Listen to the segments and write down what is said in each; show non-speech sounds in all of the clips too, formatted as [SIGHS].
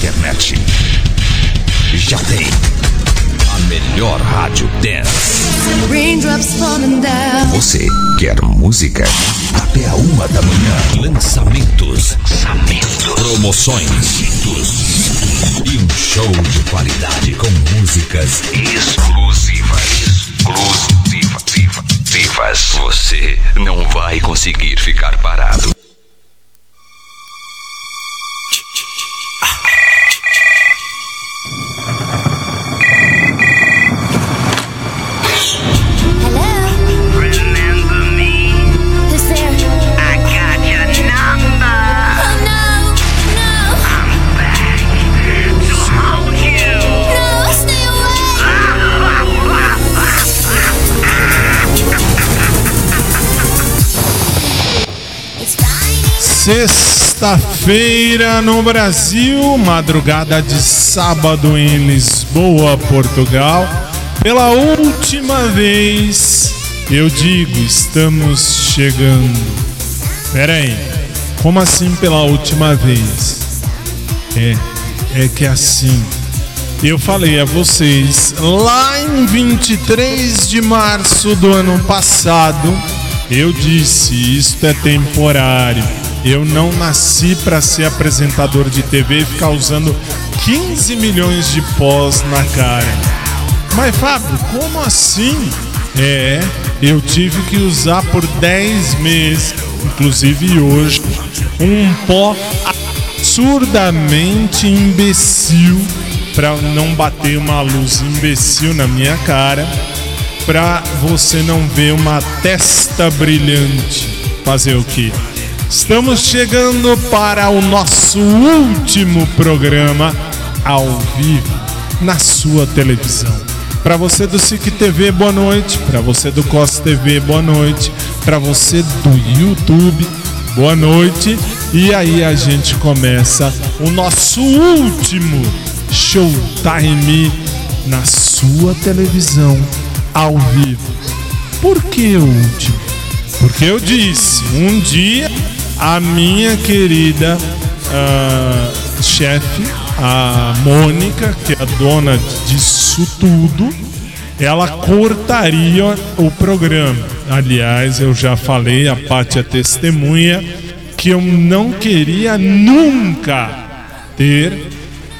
internet. Já tem a melhor rádio dance. Você quer música? Até a uma da manhã. Lançamentos. Lançamentos. Promoções. E um show de qualidade com músicas exclusivas. Exclusivas. Você não vai conseguir ficar parado. Sexta-feira no Brasil, madrugada de sábado em Lisboa, Portugal. Pela última vez, eu digo, estamos chegando. Pera aí, como assim pela última vez? É, é que assim. Eu falei a vocês lá em 23 de março do ano passado, eu disse: isto é temporário eu não nasci para ser apresentador de TV e ficar usando 15 milhões de pós na cara. Mas Fábio, como assim? É, eu tive que usar por 10 meses, inclusive hoje, um pó absurdamente imbecil para não bater uma luz imbecil na minha cara, para você não ver uma testa brilhante. Fazer o quê? Estamos chegando para o nosso último programa ao vivo na sua televisão. Para você do SIC TV, boa noite. Para você do COS TV, boa noite. Para você do YouTube, boa noite. E aí a gente começa o nosso último Showtime na sua televisão ao vivo. Por que o último? Porque eu disse, um dia a minha querida uh, chefe, a Mônica, que é a dona disso tudo, ela cortaria o programa. Aliás, eu já falei, a Pátia testemunha, que eu não queria nunca ter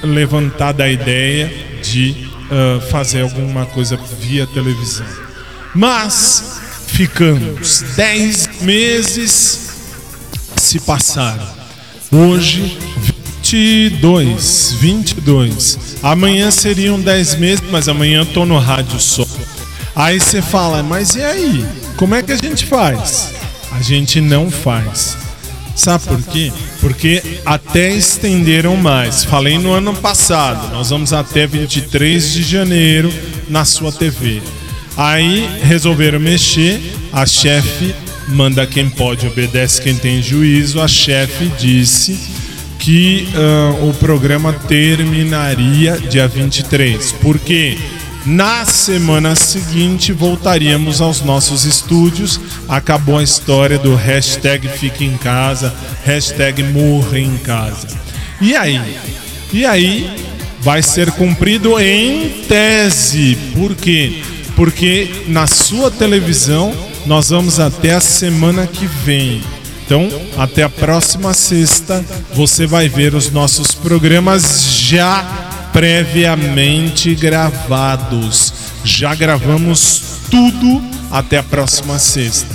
levantado a ideia de uh, fazer alguma coisa via televisão. Mas ficamos 10 meses se passaram. Hoje, 22, 22. Amanhã seriam 10 meses, mas amanhã eu tô no rádio só. Aí você fala, mas e aí? Como é que a gente faz? A gente não faz. Sabe por quê? Porque até estenderam mais. Falei no ano passado, nós vamos até 23 de janeiro na sua TV. Aí resolveram mexer, a chefe manda quem pode, obedece quem tem juízo. A chefe disse que uh, o programa terminaria dia 23, porque na semana seguinte voltaríamos aos nossos estúdios. Acabou a história do hashtag Fique em Casa, hashtag em Casa. E aí? E aí vai ser cumprido em tese. Por quê? Porque na sua televisão nós vamos até a semana que vem. Então, até a próxima sexta, você vai ver os nossos programas já previamente gravados. Já gravamos tudo até a próxima sexta.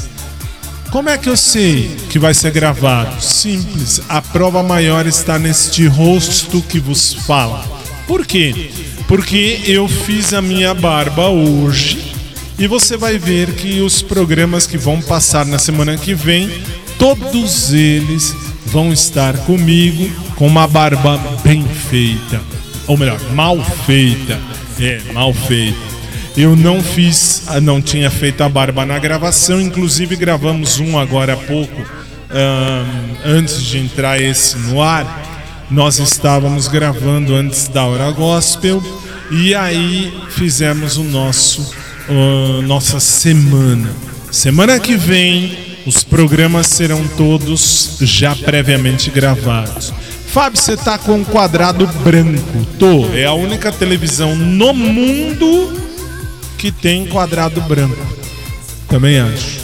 Como é que eu sei que vai ser gravado? Simples, a prova maior está neste rosto que vos fala. Por quê? Porque eu fiz a minha barba hoje e você vai ver que os programas que vão passar na semana que vem, todos eles vão estar comigo com uma barba bem feita. ou melhor, mal feita. É, mal feita. Eu não fiz, ah, não tinha feito a barba na gravação, inclusive gravamos um agora há pouco, um, antes de entrar esse no ar. Nós estávamos gravando antes da hora gospel e aí fizemos o nosso uh, nossa semana. Semana que vem os programas serão todos já previamente gravados. Fábio, você tá com um quadrado branco. Tô. É a única televisão no mundo que tem quadrado branco. Também acho.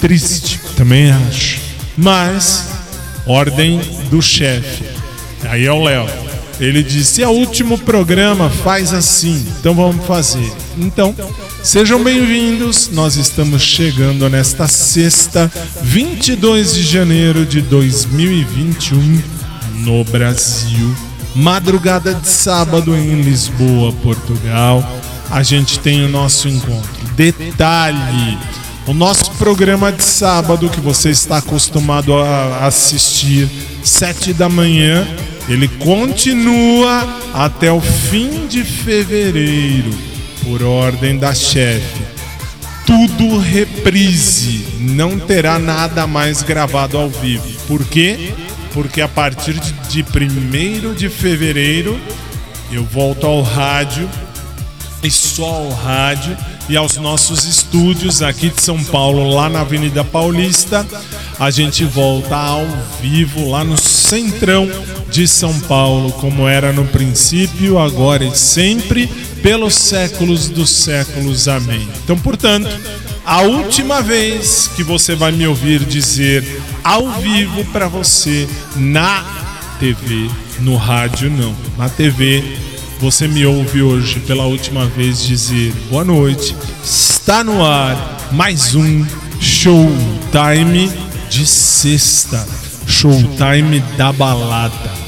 Triste. Também acho. Mas, ordem do chefe. Aí é o Léo. Ele disse: é o último programa, faz assim. Então vamos fazer. Então, sejam bem-vindos. Nós estamos chegando nesta sexta, 22 de janeiro de 2021 no Brasil. Madrugada de sábado em Lisboa, Portugal. A gente tem o nosso encontro. Detalhe: o nosso programa de sábado que você está acostumado a assistir, sete da manhã, ele continua até o fim de fevereiro, por ordem da chefe. Tudo reprise, não terá nada mais gravado ao vivo. Por quê? porque a partir de 1 de fevereiro eu volto ao rádio e só ao rádio e aos nossos estúdios aqui de São Paulo, lá na Avenida Paulista. A gente volta ao vivo lá no centrão de São Paulo, como era no princípio, agora e sempre, pelos séculos dos séculos. Amém. Então, portanto, a última vez que você vai me ouvir dizer ao vivo para você na TV, no rádio não, na TV. Você me ouve hoje pela última vez dizer boa noite. Está no ar mais um Showtime de sexta. Showtime da balada.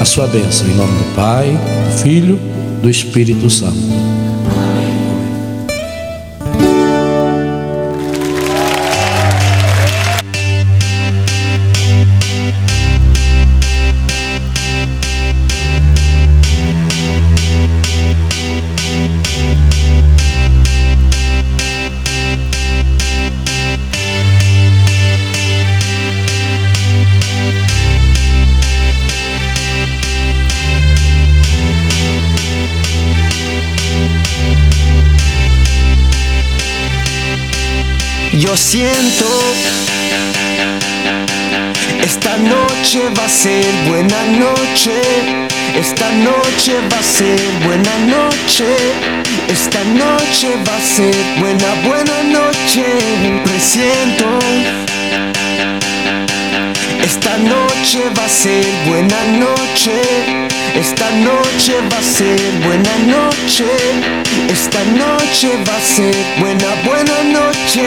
a sua bênção. Em nome do Pai, do Filho, do Espírito Santo. Siento. Esta noche va a ser buena noche. Esta noche va a ser buena noche. Esta noche va a ser buena, buena noche. Presiento. Esta noche va a ser buena noche. Esta noche va a ser buena noche. Esta noche va a ser buena, buena noche.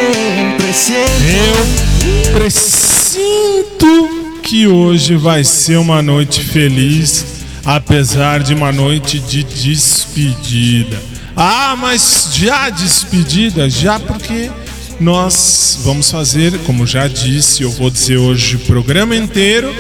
Presiento. Eu presinto que hoje vai ser uma noite feliz, apesar de uma noite de despedida. Ah, mas já despedida? Já porque nós vamos fazer, como já disse, eu vou dizer hoje o programa inteiro,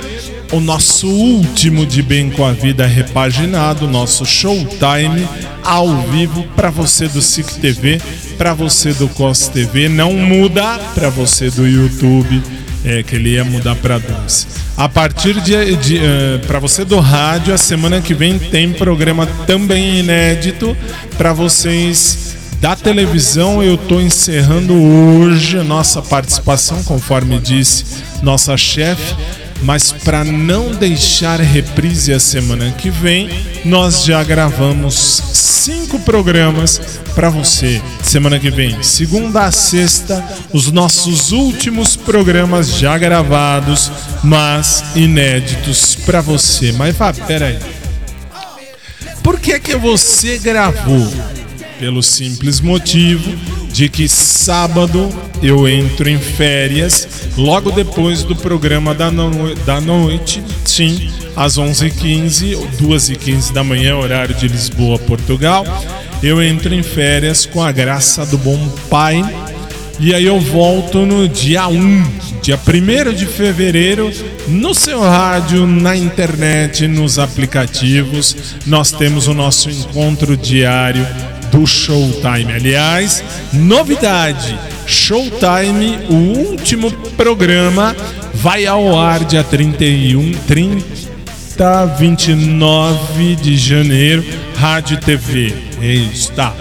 o nosso último de Bem com a Vida repaginado, nosso showtime ao vivo para você do SIC TV, para você do COS TV, não muda para você do YouTube, é que ele ia mudar para dois. A partir de, de uh, para você do rádio, a semana que vem tem programa também inédito para vocês da televisão, eu estou encerrando hoje a nossa participação, conforme disse nossa chefe. Mas para não deixar reprise a semana que vem, nós já gravamos cinco programas para você. Semana que vem, segunda a sexta, os nossos últimos programas já gravados, mas inéditos para você. Mas vá, peraí. Por que que você gravou? pelo simples motivo de que sábado eu entro em férias logo depois do programa da, no da noite, sim, às 11h15, 2h15 da manhã, horário de Lisboa, Portugal. Eu entro em férias com a graça do bom pai e aí eu volto no dia 1, dia 1 de fevereiro, no seu rádio, na internet, nos aplicativos. Nós temos o nosso encontro diário do Showtime. Aliás, novidade: Showtime, o último programa, vai ao ar dia 31, 30, 29 de janeiro, Rádio TV. É isso, tá.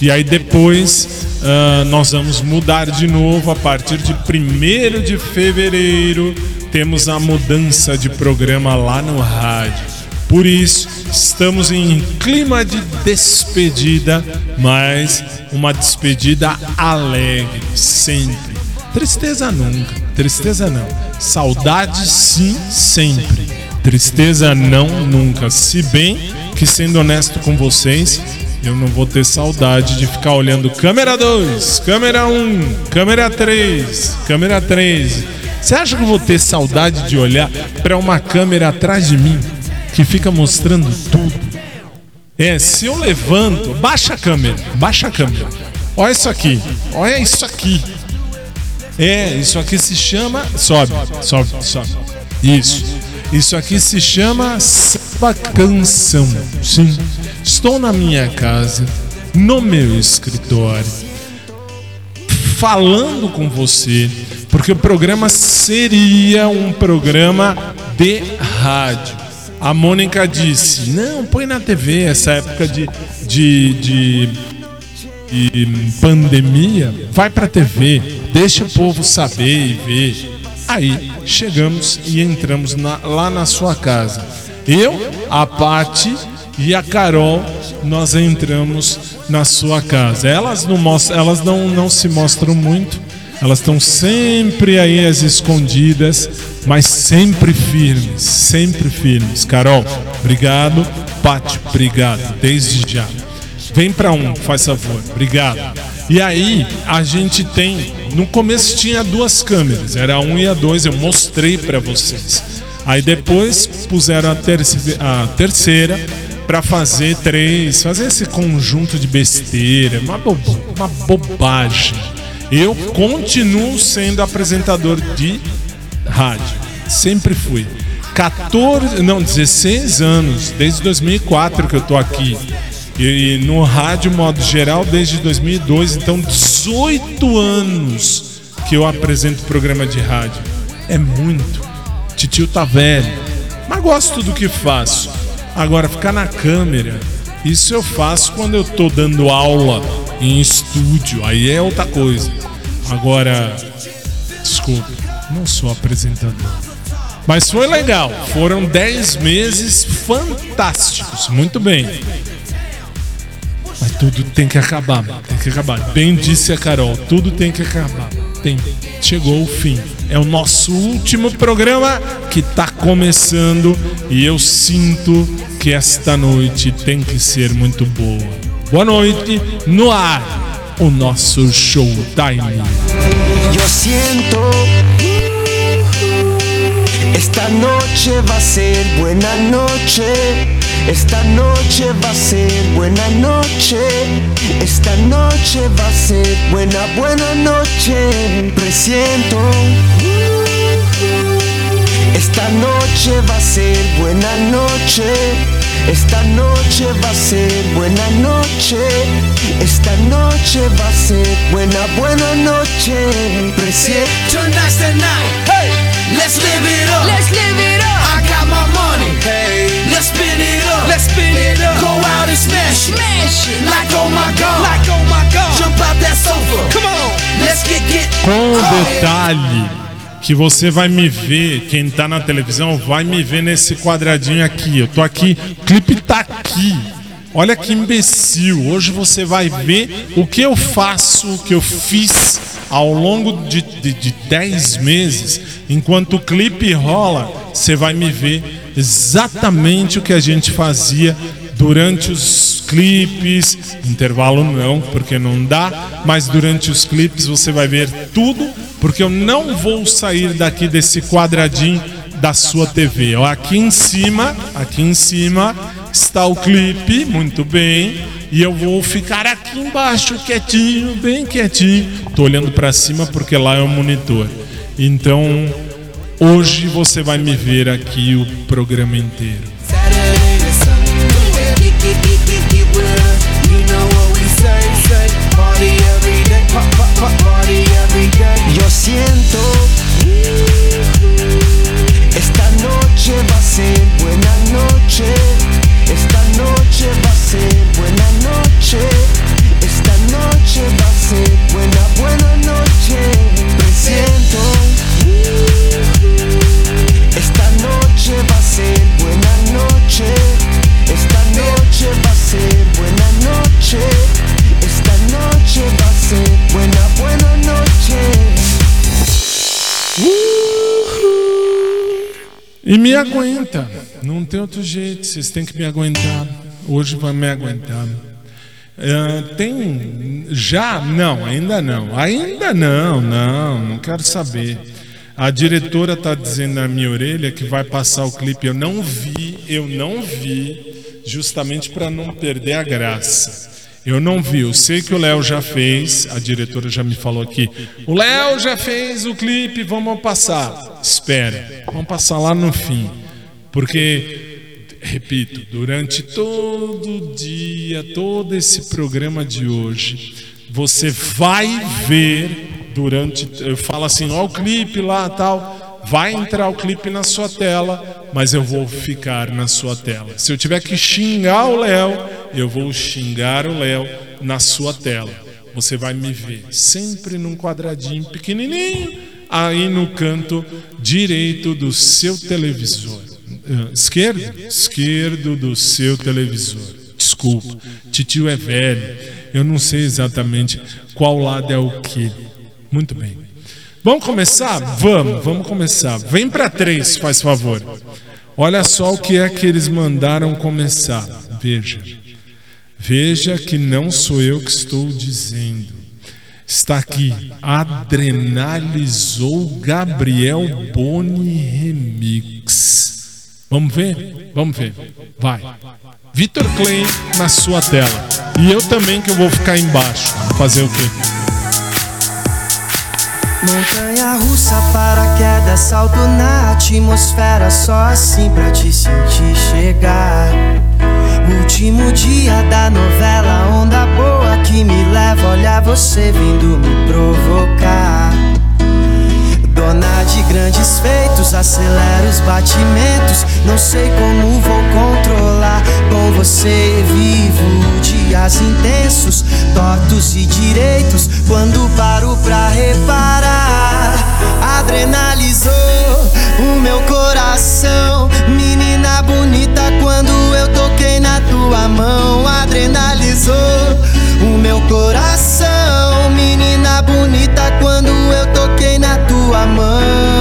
E aí depois uh, nós vamos mudar de novo a partir de 1 de fevereiro. Temos a mudança de programa lá no rádio. Por isso, estamos em clima de despedida, mas uma despedida alegre, sempre. Tristeza nunca, tristeza não. Saudade sim, sempre. Tristeza não, nunca. Se bem que, sendo honesto com vocês, eu não vou ter saudade de ficar olhando câmera 2, câmera 1, um, câmera 3, câmera 3. Você acha que eu vou ter saudade de olhar para uma câmera atrás de mim? Que fica mostrando tudo. É, se eu levanto, baixa a câmera, baixa a câmera. Olha isso aqui, olha isso aqui. É, isso aqui se chama. Sobe, sobe, sobe. Isso. Isso aqui se chama samba canção. Sim. Estou na minha casa, no meu escritório, falando com você, porque o programa seria um programa de rádio. A Mônica disse: Não, põe na TV. Essa época de, de, de, de pandemia, vai pra TV, deixa o povo saber e ver. Aí chegamos e entramos na, lá na sua casa. Eu, a Pati e a Carol, nós entramos na sua casa. Elas não, mostram, elas não, não se mostram muito, elas estão sempre aí as escondidas, mas sempre firmes, sempre firmes. Carol, obrigado. Pati, obrigado, desde já. Vem para um, faz favor, obrigado. E aí, a gente tem. No começo tinha duas câmeras, era a um e a dois, eu mostrei para vocês. Aí depois puseram a, terceira, a terceira para fazer três, fazer esse conjunto de besteira, uma, bo uma bobagem. Eu continuo sendo apresentador de rádio. Sempre fui. 14, não, 16 anos, desde 2004 que eu tô aqui. E, no rádio, modo geral, desde 2002. Então, 18 anos que eu apresento programa de rádio. É muito. Titio tá velho. Mas gosto do que faço. Agora, ficar na câmera, isso eu faço quando eu tô dando aula em estúdio. Aí é outra coisa. Agora, desculpe, não sou apresentador. Mas foi legal. Foram 10 meses fantásticos. Muito bem. Mas tudo tem que acabar, tem que acabar. Bem disse a Carol, tudo tem que acabar. Tem, chegou o fim. É o nosso último programa que está começando e eu sinto que esta noite tem que ser muito boa. Boa noite, no ar, o nosso showtime. Yo siento esta noche va a ser. Esta noche va a ser buena noche. Esta noche va a ser buena, buena noche. Presiento. Esta noche va a ser buena noche. Esta noche va a ser buena noche. Esta noche va a ser buena, buena noche. Presiento. Tonight's the night. Hey, let's live it up. Let's live it up. I got my money. Hey, let's spin it up. Let's spin it up. Go out and smash it. Smash it. Like oh my god. Like oh my god. Jump out that sofa. Come on. Let's get get. Com o detalhe que você vai me ver, quem tá na televisão vai me ver nesse quadradinho aqui. Eu tô aqui, o clipe tá aqui. Olha que imbecil. Hoje você vai ver o que eu faço, o que eu fiz ao longo de, de, de 10 meses. Enquanto o clipe rola, você vai me ver exatamente o que a gente fazia durante os clipes, intervalo não, porque não dá, mas durante os clipes você vai ver tudo, porque eu não vou sair daqui desse quadradinho da sua TV. Aqui em cima, aqui em cima está o clipe, muito bem, e eu vou ficar aqui embaixo quietinho, bem quietinho. Tô olhando para cima porque lá é o monitor. Então, hoje você vai me ver aqui o programa inteiro. Yo siento esta noche va a ser buena noche. E me aguenta. Não tem outro jeito. Vocês têm que me aguentar. Hoje vai me aguentar. Ah, tem. Já? Não, ainda não. Ainda não, não. Não quero saber. A diretora está dizendo na minha orelha que vai passar o clipe. Eu não vi, eu não vi, justamente para não perder a graça. Eu não vi, eu sei que o Léo já fez, a diretora já me falou aqui. O Léo já fez o clipe, vamos passar. Espera, vamos passar lá no fim. Porque, repito, durante todo o dia, todo esse programa de hoje, você vai ver durante. Eu falo assim, ó, o clipe lá tal. Vai entrar o clipe na sua tela, mas eu vou ficar na sua tela. Se eu tiver que xingar o Léo, eu vou xingar o Léo na sua tela. Você vai me ver sempre num quadradinho pequenininho, aí no canto direito do seu televisor. Ah, Esquerdo? Esquerdo do seu televisor. Desculpa, titio é velho. Eu não sei exatamente qual lado é o que. Muito bem. Vamos começar? Vamos, vamos começar. Vem para três, faz favor. Olha só o que é que eles mandaram começar. Veja. Veja que não sou eu que estou dizendo. Está aqui. Adrenalizou Gabriel Boni Remix. Vamos ver? Vamos ver. Vai. Vitor Klein na sua tela. E eu também que eu vou ficar embaixo. Fazer o quê? Montanha russa, paraquedas, salto na atmosfera, só assim pra te sentir chegar. Último dia da novela, onda boa que me leva, olha você vindo me provocar. Dona de grandes feitos, acelera os batimentos, não sei como vou controlar. Com você vivo dias intensos, tortos e direitos. Quando paro pra reparar, adrenalizou o meu coração. Menina bonita, quando eu toquei na tua mão, adrenalizou o meu coração. Na tua mão.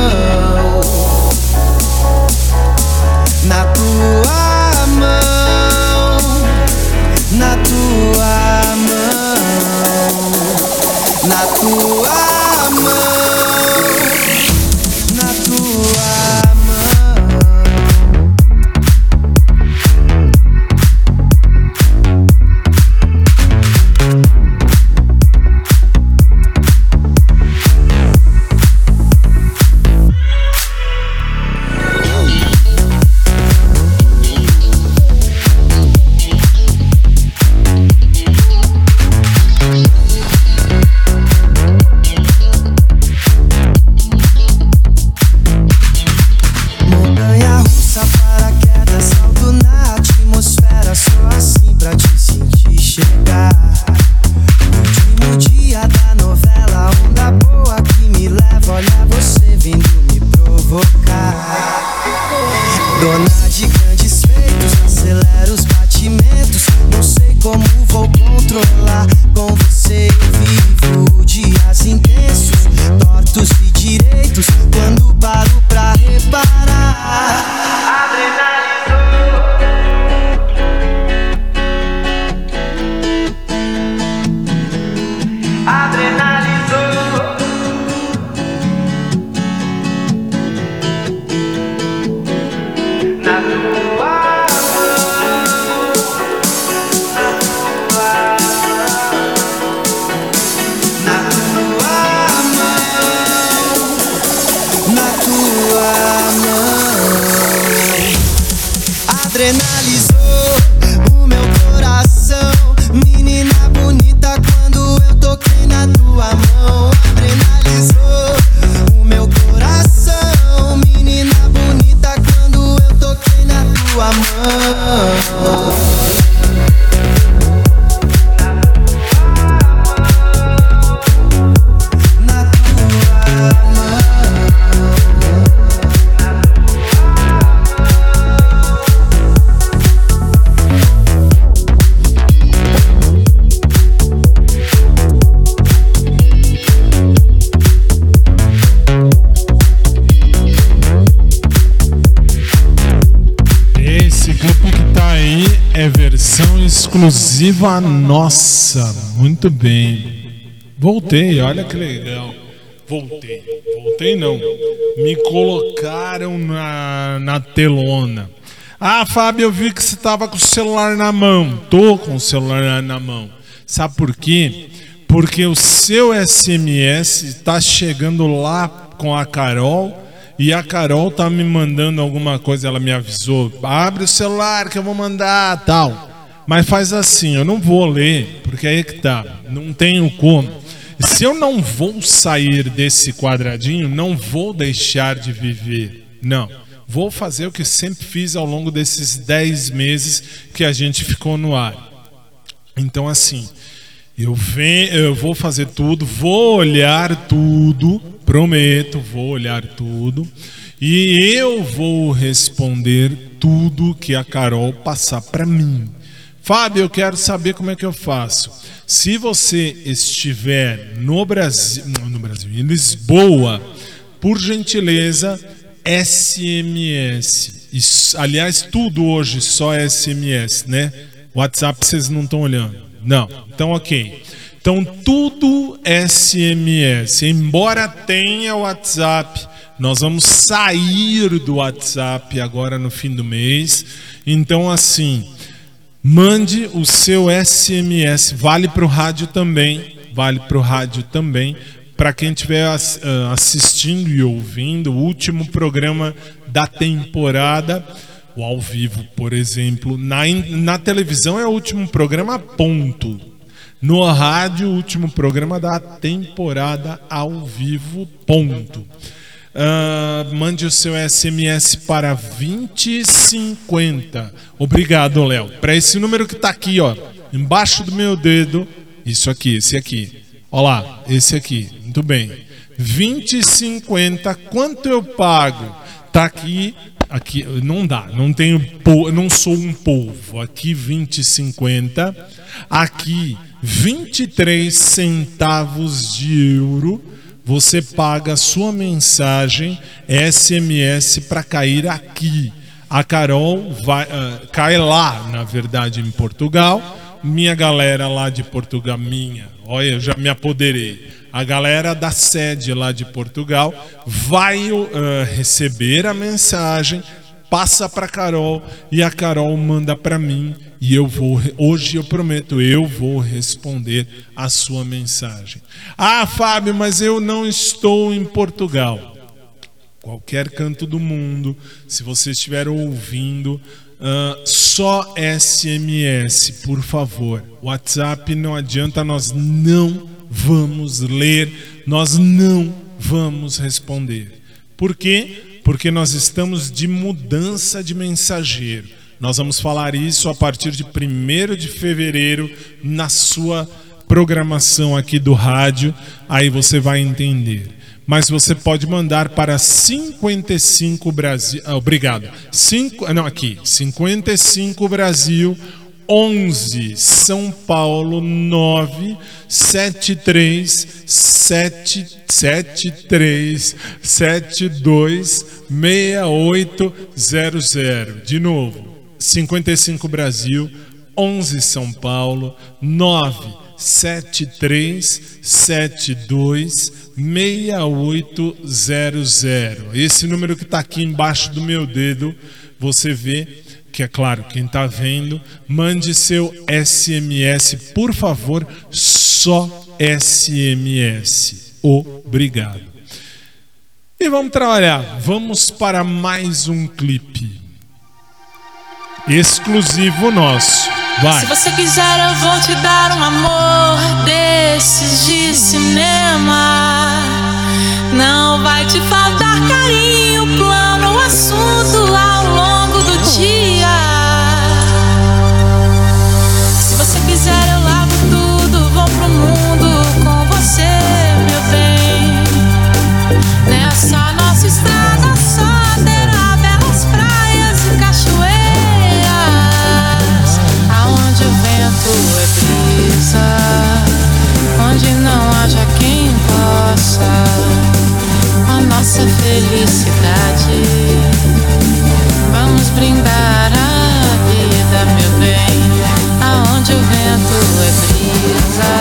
Exclusiva nossa. Muito bem. Voltei, olha que legal. Voltei. Voltei não. Me colocaram na, na telona. Ah, Fábio, eu vi que você tava com o celular na mão. Tô com o celular na mão. Sabe por quê? Porque o seu SMS está chegando lá com a Carol e a Carol tá me mandando alguma coisa, ela me avisou. Abre o celular que eu vou mandar, tal. Mas faz assim, eu não vou ler, porque aí que tá, não tenho como. Se eu não vou sair desse quadradinho, não vou deixar de viver. Não. Vou fazer o que sempre fiz ao longo desses 10 meses que a gente ficou no ar. Então, assim, eu, venho, eu vou fazer tudo, vou olhar tudo, prometo, vou olhar tudo, e eu vou responder tudo que a Carol passar para mim. Fábio, eu quero saber como é que eu faço. Se você estiver no Brasil, no Brasil, em Lisboa, por gentileza, SMS. Isso, aliás, tudo hoje só é SMS, né? WhatsApp vocês não estão olhando. Não. Então, ok. Então, tudo SMS. Embora tenha WhatsApp, nós vamos sair do WhatsApp agora no fim do mês. Então, assim, mande o seu SMS. Vale para o rádio também. Vale para o rádio também. Para quem estiver ah, assistindo e ouvindo o último programa da temporada, o ao vivo, por exemplo. Na, na televisão é o último programa, ponto. No rádio, o último programa da temporada ao vivo, ponto. Ah, mande o seu SMS para 2050. Obrigado, Léo. Para esse número que está aqui, ó. embaixo do meu dedo, isso aqui, esse aqui. Olha lá, esse aqui. Muito bem. 20 e 50, quanto eu pago? Tá aqui, aqui não dá, não tenho, não sou um polvo. Aqui 20 e 50, aqui 23 centavos de euro. Você paga sua mensagem SMS para cair aqui. A Carol vai, ah, cai lá, na verdade, em Portugal. Minha galera lá de Portugal, minha, olha, eu já me apoderei. A galera da sede lá de Portugal vai ah, receber a mensagem, passa para Carol e a Carol manda para mim e eu vou hoje eu prometo eu vou responder a sua mensagem. Ah, Fábio, mas eu não estou em Portugal qualquer canto do mundo, se você estiver ouvindo, ah, só SMS, por favor. WhatsApp não adianta, nós não vamos ler, nós não vamos responder. Por quê? Porque nós estamos de mudança de mensageiro. Nós vamos falar isso a partir de 1 de fevereiro na sua programação aqui do rádio, aí você vai entender mas você pode mandar para 55 Brasil. Ah, obrigado. Não, aqui. 55 Brasil 11 São Paulo 9 73 7 73 72 6800. De novo. 55 Brasil 11 São Paulo 9 7372 6800. Esse número que está aqui embaixo do meu dedo, você vê que é claro, quem está vendo, mande seu SMS, por favor, só SMS. Obrigado. E vamos trabalhar. Vamos para mais um clipe exclusivo nosso. Vai. Se você quiser, eu vou te dar um amor desses de cinema. Não vai te faltar carinho, plano, assunto ao longo Nessa nossa estrada só terá belas praias e cachoeiras. Aonde o vento é brisa, onde não haja quem possa a nossa felicidade. Vamos brindar a vida, meu bem, aonde o vento é brisa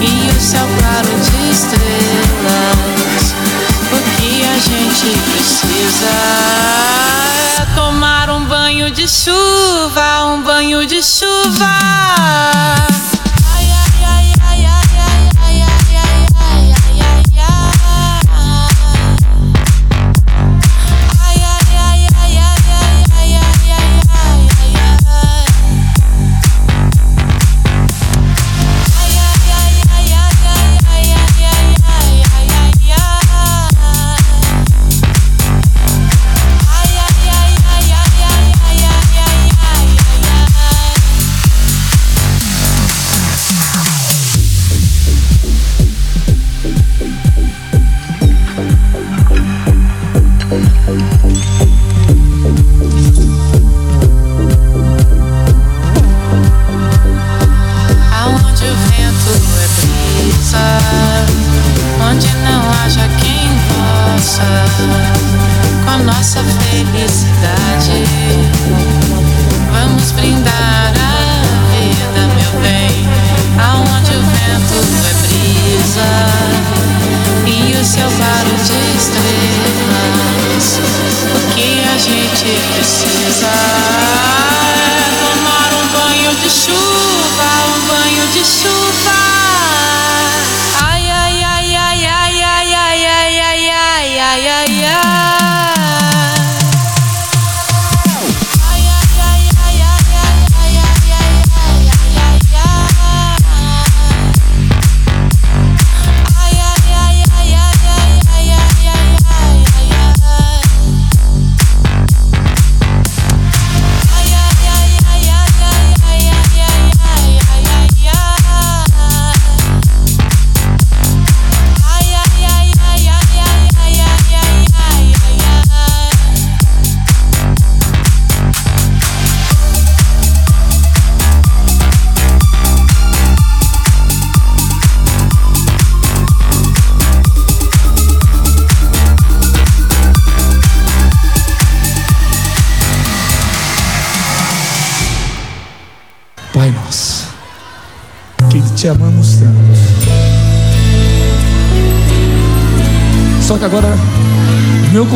e o céu claro de estrelas. Gente precisa é tomar um banho de chuva, um banho de chuva.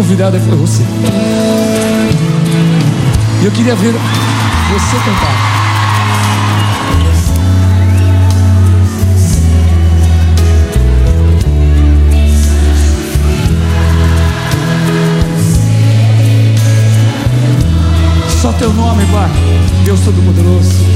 Meu convidado foi você. E eu queria ver você cantar. Só teu nome, Pai. Deus Todo-Poderoso.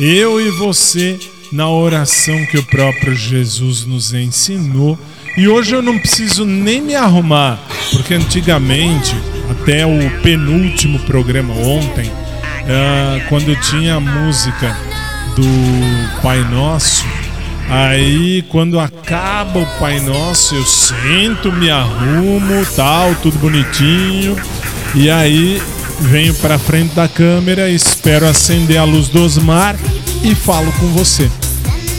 Eu e você na oração que o próprio Jesus nos ensinou. E hoje eu não preciso nem me arrumar, porque antigamente, até o penúltimo programa ontem, ah, quando tinha a música do Pai Nosso, Aí quando acaba o Pai Nosso, eu sento, me arrumo, tal, tudo bonitinho. E aí venho para frente da câmera, espero acender a luz do Osmar e falo com você.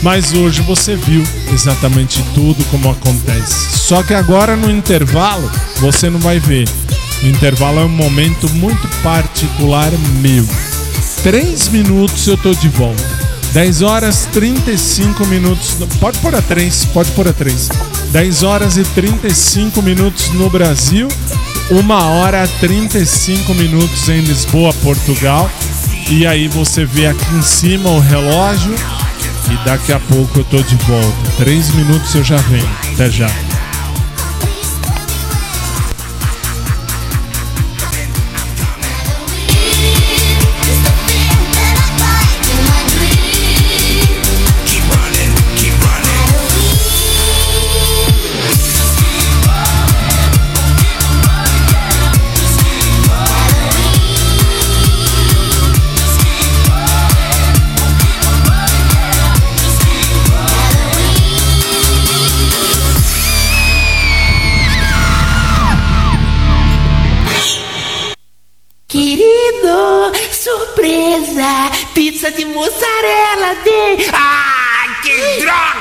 Mas hoje você viu exatamente tudo como acontece. Só que agora no intervalo você não vai ver. O intervalo é um momento muito particular meu. Três minutos eu tô de volta. 10 horas 35 minutos. Pode pôr a 3, pode pôr a 3. 10 horas e 35 minutos no Brasil. 1 hora 35 minutos em Lisboa, Portugal. E aí você vê aqui em cima o relógio. E daqui a pouco eu tô de volta. 3 minutos eu já venho. Até já. Pizza de mussarela tem! Ah, que droga!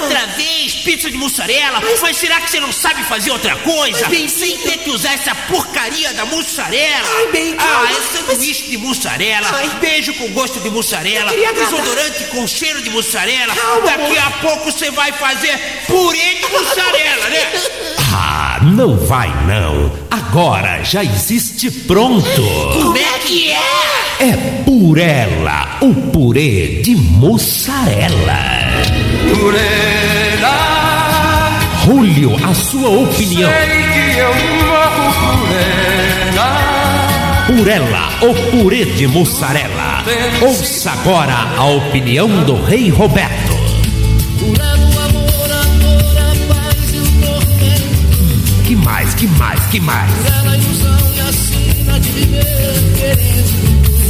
Outra vez, pizza de mussarela? Mas será que você não sabe fazer outra coisa? Bem, Sem ter que usar essa porcaria da mussarela? Ai, bem, ah, calma. é sanduíche de mussarela, Ai. beijo com gosto de mussarela, Eu queria agradar. desodorante com cheiro de mussarela. Calma, Daqui amor. a pouco você vai fazer purê de mussarela, né? [LAUGHS] Ah, não vai não. Agora já existe pronto. Como é que é? É Purela, o purê de mussarela. Julio, a sua opinião. sei que eu morro por ela. Purela, o purê de mussarela. Ouça agora a opinião do Rei Roberto. Que mais, que mais, que mais?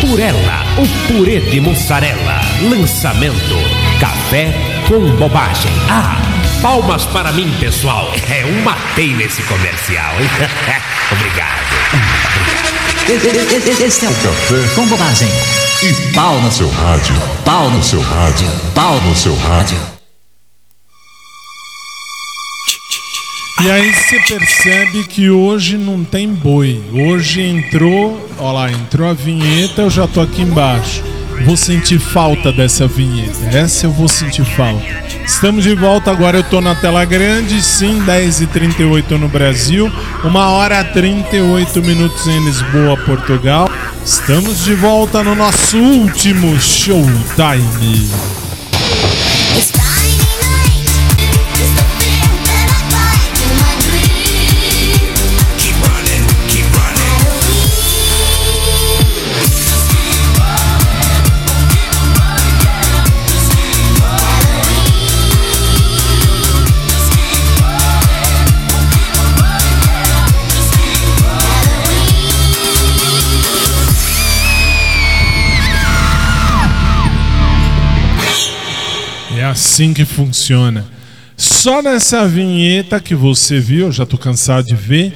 Purela, o purê de mussarela. Lançamento: café com bobagem. Ah, palmas para mim, pessoal. É um matei nesse comercial, hein? [LAUGHS] Obrigado. Esse é o café com bobagem. E pau no seu rádio. Pau no seu rádio. Pau no seu rádio. E aí você percebe que hoje não tem boi. Hoje entrou, ó lá, entrou a vinheta, eu já tô aqui embaixo. Vou sentir falta dessa vinheta. Essa eu vou sentir falta. Estamos de volta agora, eu tô na tela grande, sim, 10h38 no Brasil, 1 hora 38 minutos em Lisboa, Portugal. Estamos de volta no nosso último showtime. Assim que funciona. Só nessa vinheta que você viu, eu já tô cansado de ver,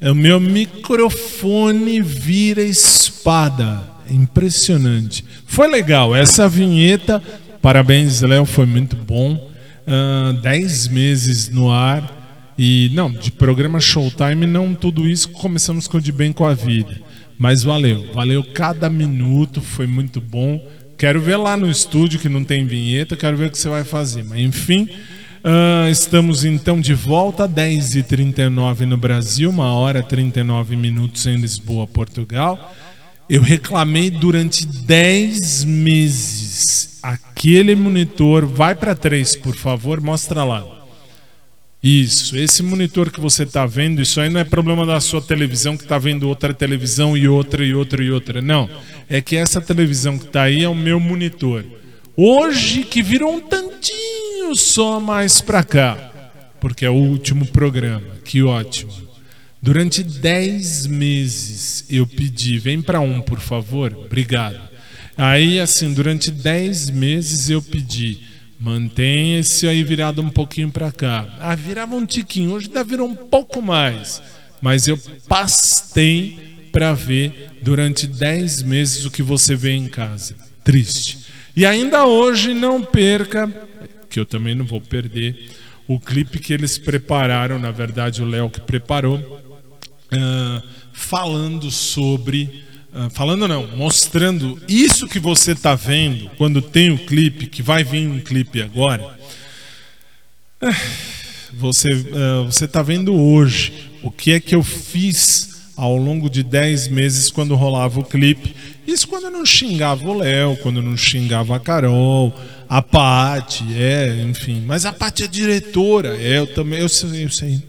é o meu microfone vira espada. Impressionante. Foi legal, essa vinheta, parabéns, Léo, foi muito bom. Ah, Dez meses no ar. E não, de programa Showtime, não tudo isso. Começamos com o de bem com a vida. Mas valeu, valeu cada minuto, foi muito bom. Quero ver lá no estúdio que não tem vinheta, quero ver o que você vai fazer. Mas enfim, ah, estamos então de volta, 10h39 no Brasil, 1 hora e 39 minutos em Lisboa, Portugal. Eu reclamei durante 10 meses. Aquele monitor, vai para 3, por favor, mostra lá. Isso, esse monitor que você está vendo, isso aí não é problema da sua televisão que está vendo outra televisão e outra e outra e outra. Não, é que essa televisão que está aí é o meu monitor. Hoje que virou um tantinho só mais para cá, porque é o último programa. Que ótimo. Durante 10 meses eu pedi, vem para um, por favor. Obrigado. Aí assim, durante 10 meses eu pedi Mantém esse aí virado um pouquinho para cá. Ah, virava um tiquinho. Hoje ainda virou um pouco mais. Mas eu pastei para ver durante 10 meses o que você vê em casa. Triste. E ainda hoje não perca, que eu também não vou perder, o clipe que eles prepararam, na verdade o Léo que preparou, ah, falando sobre falando não, mostrando isso que você está vendo quando tem o clipe, que vai vir um clipe agora. Ah, Você ah, você está vendo hoje o que é que eu fiz ao longo de 10 meses quando rolava o clipe. Isso quando eu não xingava o Léo, quando eu não xingava a Carol, a Paty, é, enfim. Mas a Paty é diretora, é, eu também, eu sei, eu sei.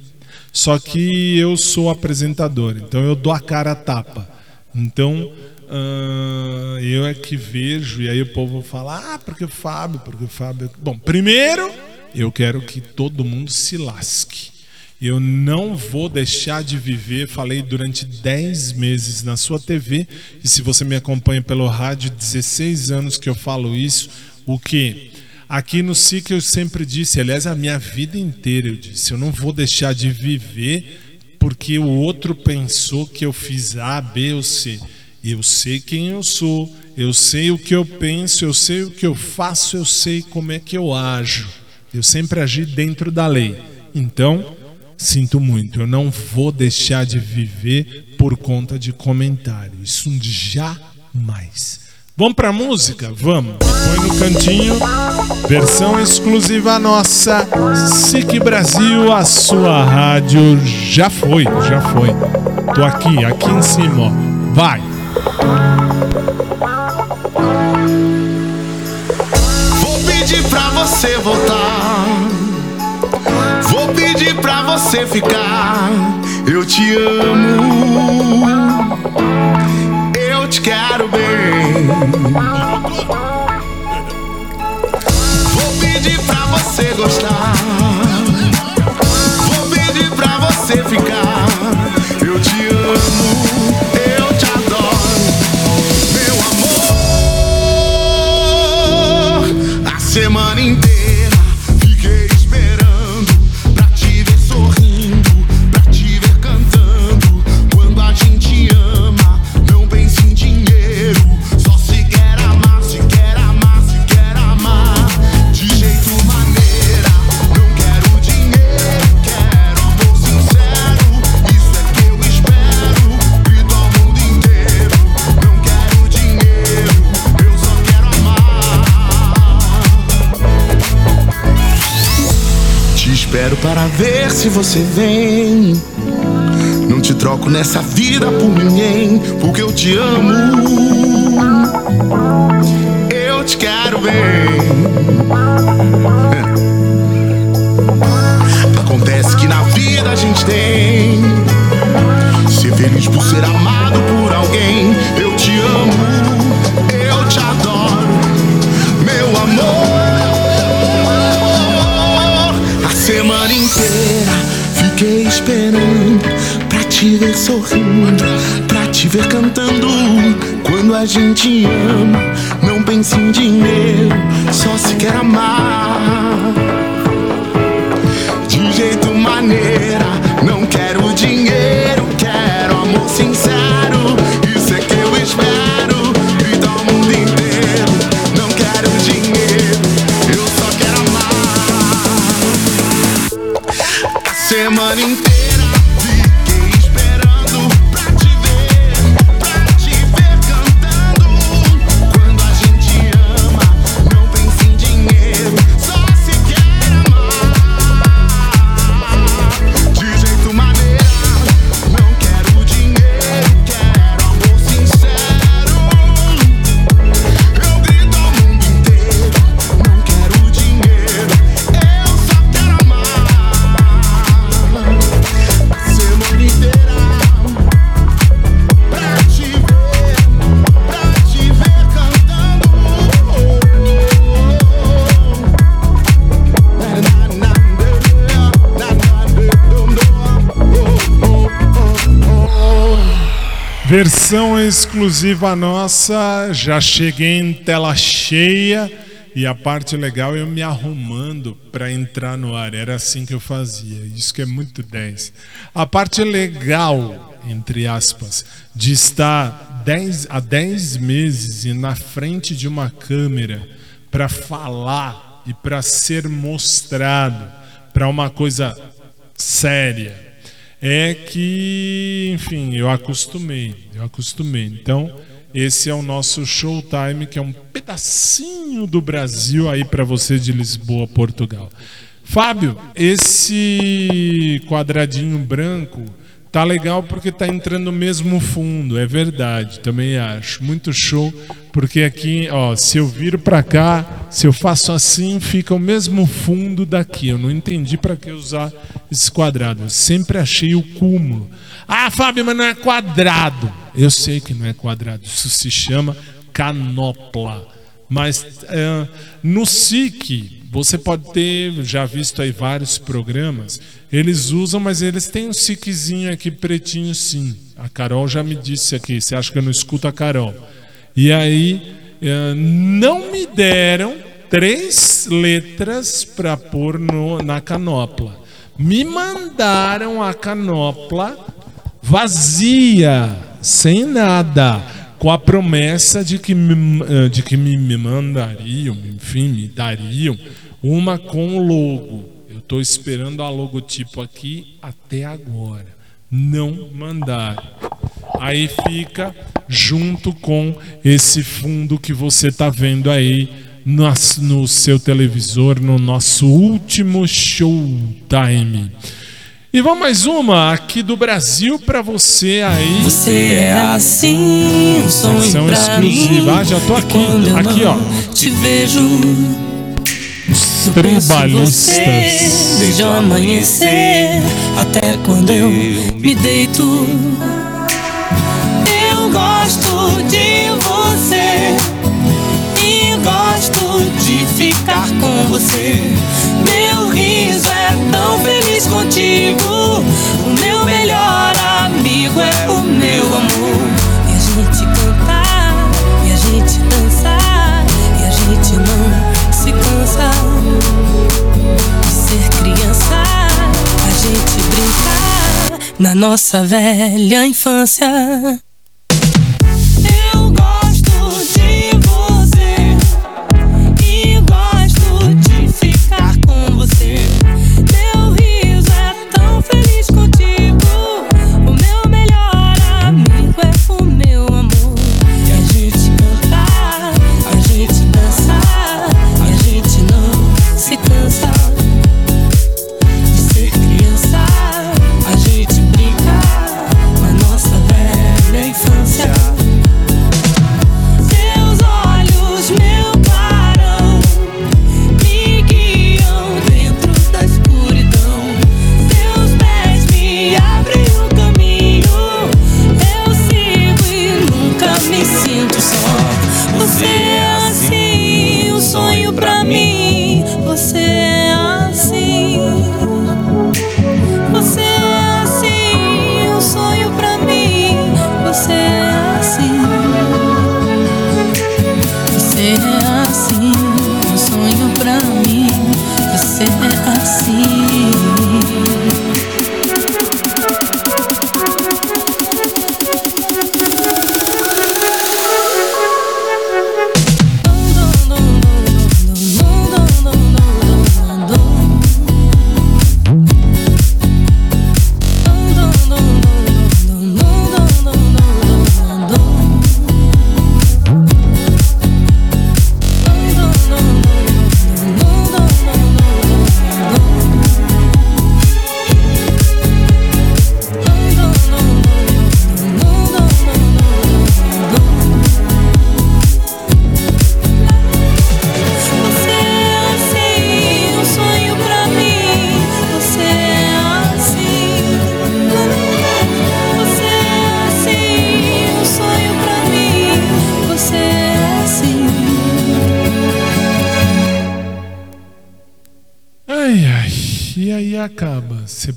Só que eu sou apresentador, então eu dou a cara a tapa. Então, ah, eu é que vejo, e aí o povo fala: ah, porque o Fábio, porque o Fábio. Bom, primeiro, eu quero que todo mundo se lasque. Eu não vou deixar de viver. Falei durante 10 meses na sua TV. E se você me acompanha pelo rádio, 16 anos que eu falo isso. O que? Aqui no SIC eu sempre disse, aliás, a minha vida inteira eu disse: eu não vou deixar de viver porque o outro pensou que eu fiz A, B ou C. Eu sei quem eu sou, eu sei o que eu penso, eu sei o que eu faço, eu sei como é que eu ajo. Eu sempre agi dentro da lei. Então, sinto muito, eu não vou deixar de viver por conta de comentário. Isso jamais. Vamos pra música? Vamos. Põe no cantinho. Versão exclusiva nossa. SIC Brasil, a sua rádio. Já foi, já foi. Tô aqui, aqui em cima, ó. Vai. Vou pedir pra você voltar. Vou pedir pra você ficar. Eu te amo. Eu te quero bem. Vou pedir pra você gostar. Vou pedir pra você ficar. Eu te amo. Se você vem. Não te troco nessa vida por ninguém, porque eu te amo. Eu te quero bem. [LAUGHS] Acontece que na vida a gente tem ser feliz por ser amado por alguém. Eu te amo, semana inteira fiquei esperando pra te ver sorrindo, pra te ver cantando. Quando a gente ama, não pense em dinheiro, só se quer amar. De jeito maneira, não quero exclusiva nossa. Já cheguei em tela cheia. E a parte legal eu me arrumando para entrar no ar. Era assim que eu fazia. Isso que é muito 10. A parte legal, entre aspas, de estar 10 a 10 meses e na frente de uma câmera para falar e para ser mostrado para uma coisa séria é que, enfim, eu acostumei, eu acostumei. Então, esse é o nosso Showtime, que é um pedacinho do Brasil aí para você de Lisboa, Portugal. Fábio, esse quadradinho branco tá legal porque tá entrando no mesmo fundo, é verdade, também acho. Muito show, porque aqui, ó, se eu viro para cá, se eu faço assim, fica o mesmo fundo daqui. Eu não entendi para que usar esse quadrado. Eu sempre achei o cúmulo. Ah, Fábio, mas não é quadrado. Eu sei que não é quadrado, isso se chama canopla. Mas é, no SIC, você pode ter já visto aí vários programas. Eles usam, mas eles têm um SICzinho aqui pretinho sim. A Carol já me disse aqui. Você acha que eu não escuto a Carol? E aí, é, não me deram três letras para pôr no, na canopla. Me mandaram a canopla vazia, sem nada, com a promessa de que me, eh, de que me, mandariam, enfim, me dariam uma com logo. Eu estou esperando a logotipo aqui até agora. Não mandaram. Aí fica junto com esse fundo que você está vendo aí no, no seu televisor no nosso último showtime. E vamos mais uma aqui do Brasil para você aí. Você é assim, um sonho pra exclusiva. Ah, já tô aqui. Aqui, ó. Te vejo. Os tribalistas. desde o amanhecer até quando eu me deito. Eu gosto de você e gosto de ficar com você. Meu riso é tão feliz contigo. O meu melhor amigo é o meu amor. E a gente cantar, e a gente dançar, e a gente não se cansa de ser criança. A gente brincar na nossa velha infância.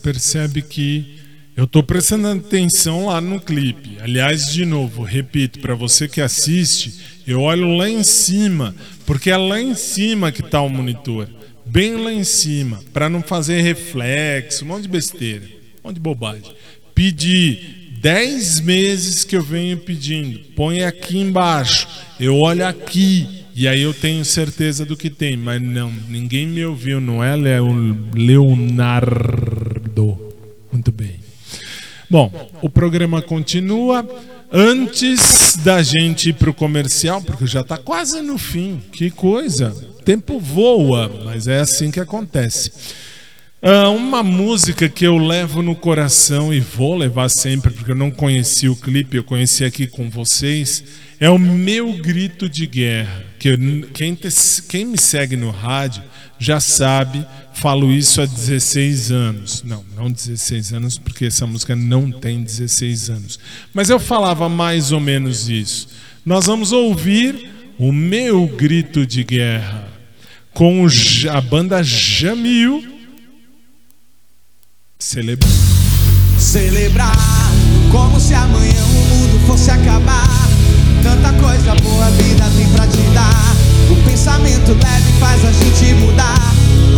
Percebe que eu tô prestando atenção lá no clipe. Aliás, de novo, repito, para você que assiste, eu olho lá em cima, porque é lá em cima que tá o monitor. Bem lá em cima, para não fazer reflexo, um monte de besteira, um monte de bobagem. Pedi 10 meses que eu venho pedindo. Põe aqui embaixo. Eu olho aqui. E aí eu tenho certeza do que tem. Mas não, ninguém me ouviu, não é, Leo- Leonardo? Muito bem. Bom, o programa continua. Antes da gente ir para o comercial, porque já está quase no fim, que coisa. Tempo voa, mas é assim que acontece. Ah, uma música que eu levo no coração e vou levar sempre, porque eu não conheci o clipe, eu conheci aqui com vocês, é o Meu Grito de Guerra. Que eu, quem, te, quem me segue no rádio já sabe falo isso há 16 anos. Não, não 16 anos, porque essa música não tem 16 anos. Mas eu falava mais ou menos isso. Nós vamos ouvir o meu grito de guerra com a banda Jamil. Celebrar. Celebrar como se amanhã o mundo fosse acabar. Tanta coisa boa a vida tem pra te dar. O pensamento leve faz a gente mudar.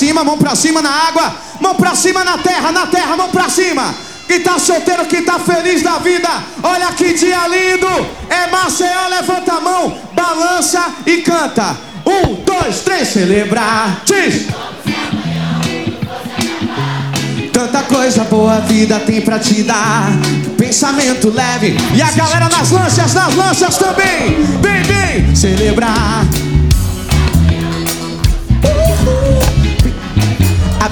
cima, mão para cima na água, mão para cima na terra, na terra, mão para cima. Que tá solteiro, que tá feliz da vida, olha que dia lindo. É Maceió, levanta a mão, balança e canta. Um, dois, três, celebrar. Tanta coisa boa a vida tem pra te dar. Pensamento leve. E a galera nas lanchas, nas lanchas também. Vem, vem, celebrar.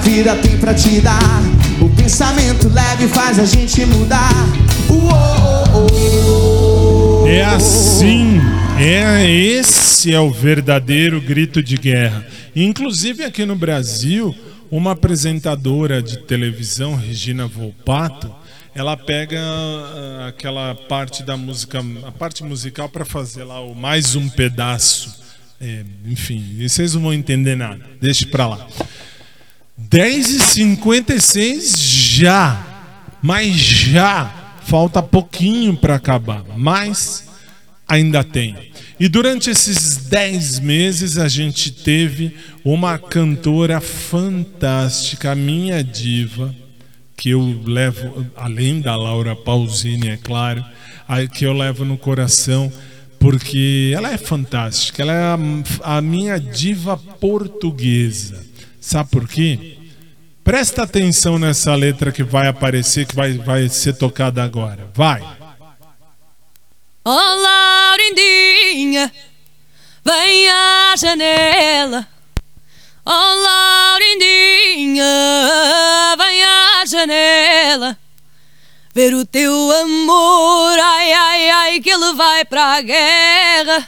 vida tem pra te dar. O pensamento leve faz a gente mudar. É assim. É esse é o verdadeiro grito de guerra. Inclusive aqui no Brasil, uma apresentadora de televisão, Regina Volpato, ela pega ah, aquela parte da música, a parte musical para fazer lá o mais um pedaço. É, enfim, vocês não vão entender nada. Deixe para lá. 10h56 já. Mas já. Falta pouquinho para acabar. Mas ainda tem. E durante esses 10 meses a gente teve uma cantora fantástica, minha diva, que eu levo, além da Laura Pausini, é claro, que eu levo no coração, porque ela é fantástica, ela é a, a minha diva portuguesa. Sabe por quê? Presta atenção nessa letra que vai aparecer, que vai, vai ser tocada agora. Vai. Oh, Laurindinha, vem à janela. Oh, Laurindinha, vem à janela. Ver o teu amor, ai, ai, ai, que ele vai para a guerra.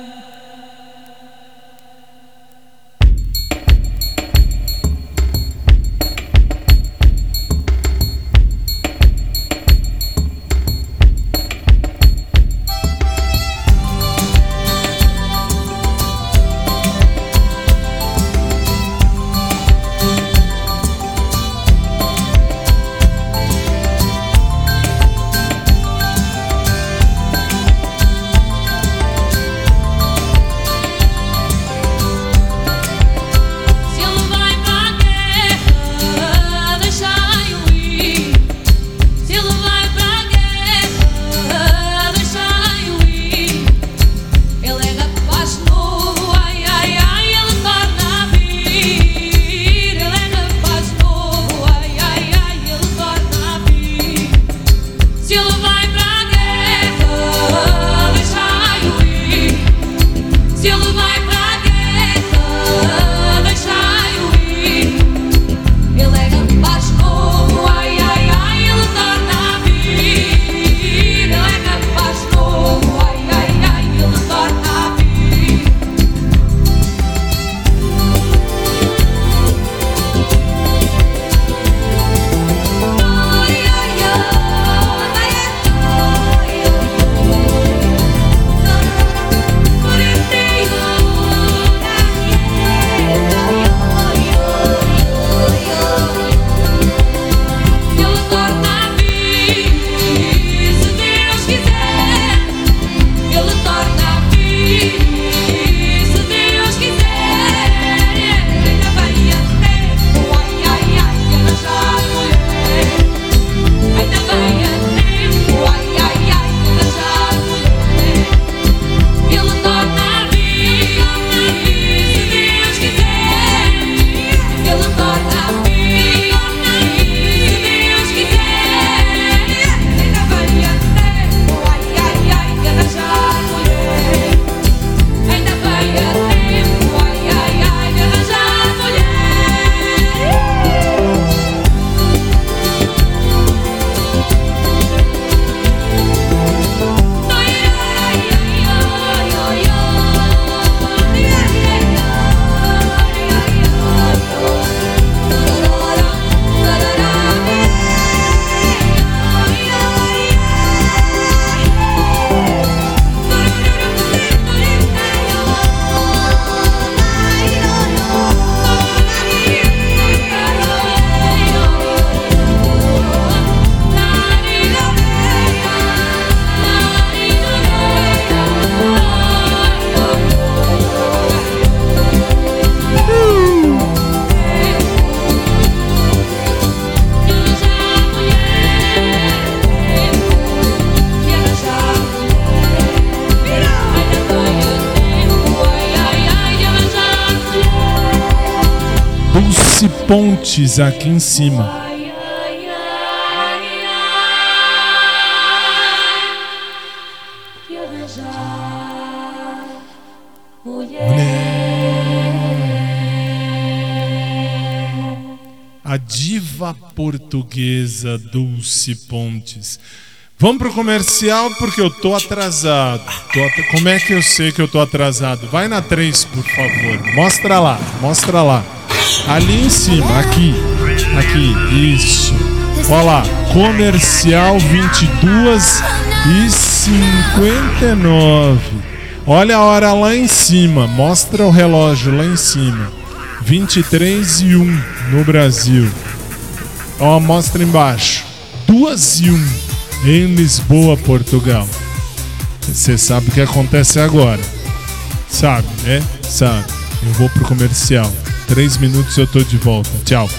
pontes aqui em cima. a diva portuguesa Dulce Pontes. Vamos pro comercial porque eu tô atrasado. Tô at- Como é que eu sei que eu tô atrasado? Vai na 3, por favor. Mostra lá, mostra lá. Ali em cima, aqui. Aqui, isso. Olha lá, comercial 22 e 59. Olha a hora lá em cima, mostra o relógio lá em cima. 23 e 1 no Brasil. Ó, mostra embaixo. 2 e 1 em Lisboa, Portugal. Você sabe o que acontece agora. Sabe, né? Sabe. Eu vou pro comercial. Três minutos eu tô de volta. Tchau.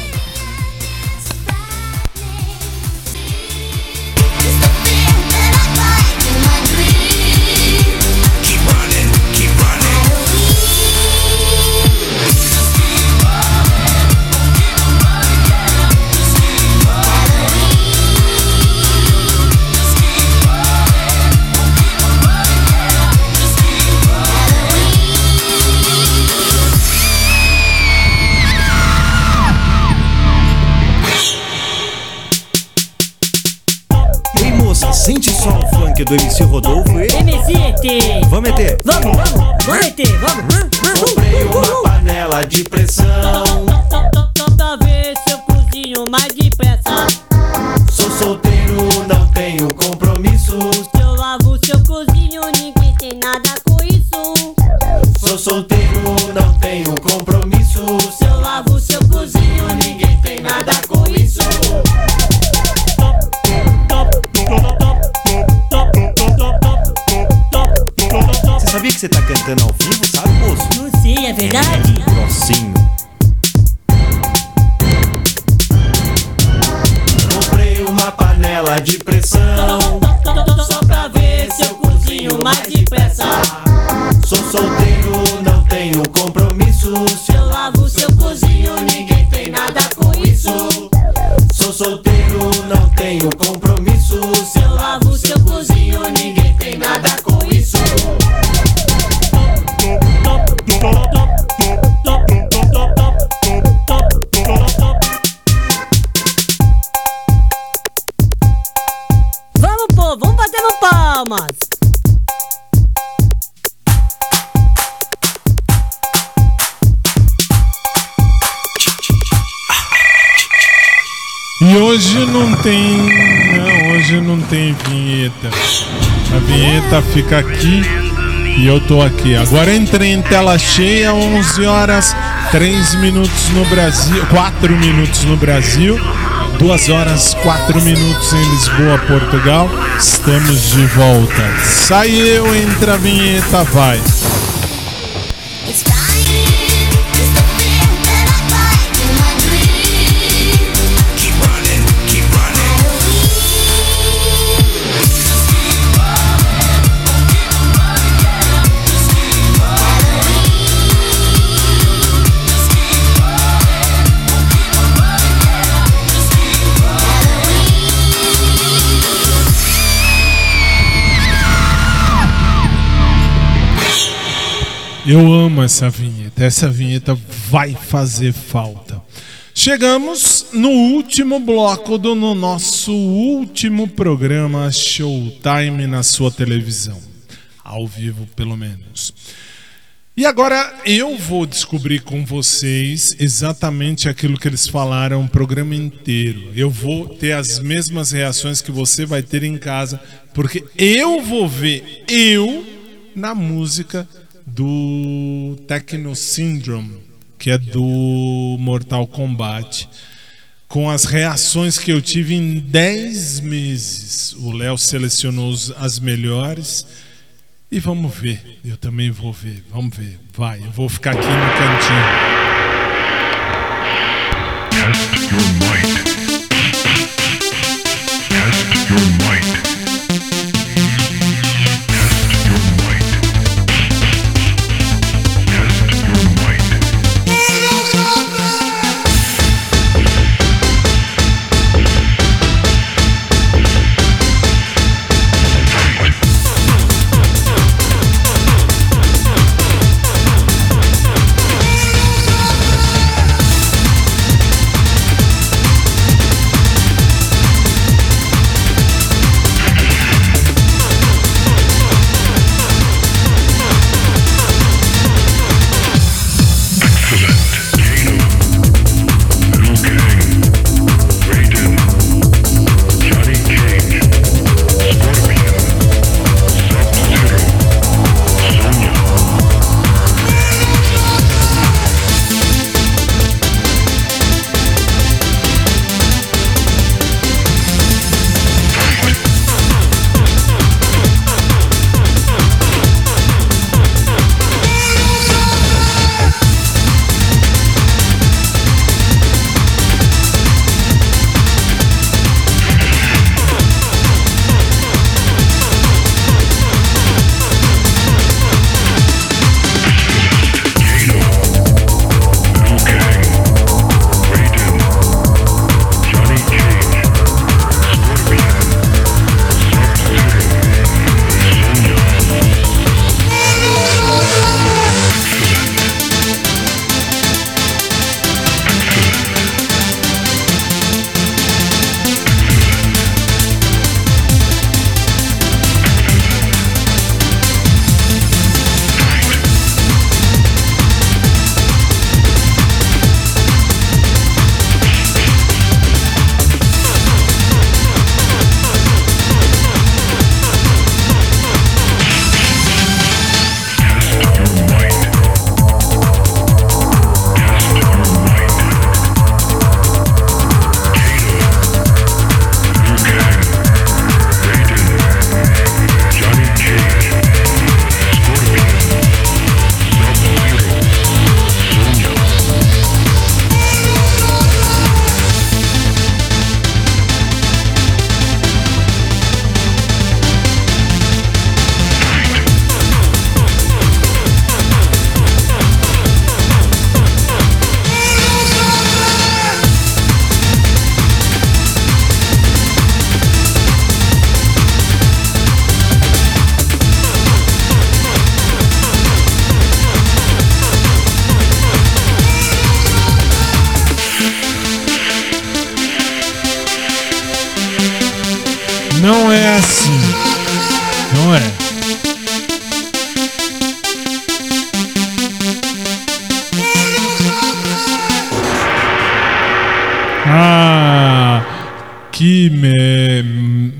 Do MC Rodolfo e. MC ET. Vamos meter. Vamos, vamos, vamos ET, vamos. Comprei uma panela de pressão. De pressão. Só pra ver se eu cozinho mais depressa. Sou solteiro, não tenho compromisso. Se eu lavo, se eu cozinho, ninguém tem nada com isso. Sou solteiro, não tenho tem. Não, hoje não tem vinheta. A vinheta fica aqui e eu tô aqui. Agora entrei em tela cheia, 11 horas 3 minutos no Brasil, 4 minutos no Brasil, 2 horas 4 minutos em Lisboa, Portugal. Estamos de volta. Sai eu, entra a vinheta, vai. Eu amo essa vinheta. Essa vinheta vai fazer falta. Chegamos no último bloco do no nosso último programa Showtime na sua televisão. Ao vivo, pelo menos. E agora eu vou descobrir com vocês exatamente aquilo que eles falaram o programa inteiro. Eu vou ter as mesmas reações que você vai ter em casa, porque eu vou ver eu na música do Techno Syndrome, que é do Mortal Kombat, com as reações que eu tive em 10 meses. O Léo selecionou as melhores. E vamos ver, eu também vou ver, vamos ver, vai, eu vou ficar aqui no cantinho. Test your might. Assim. Não é. Ah, que me...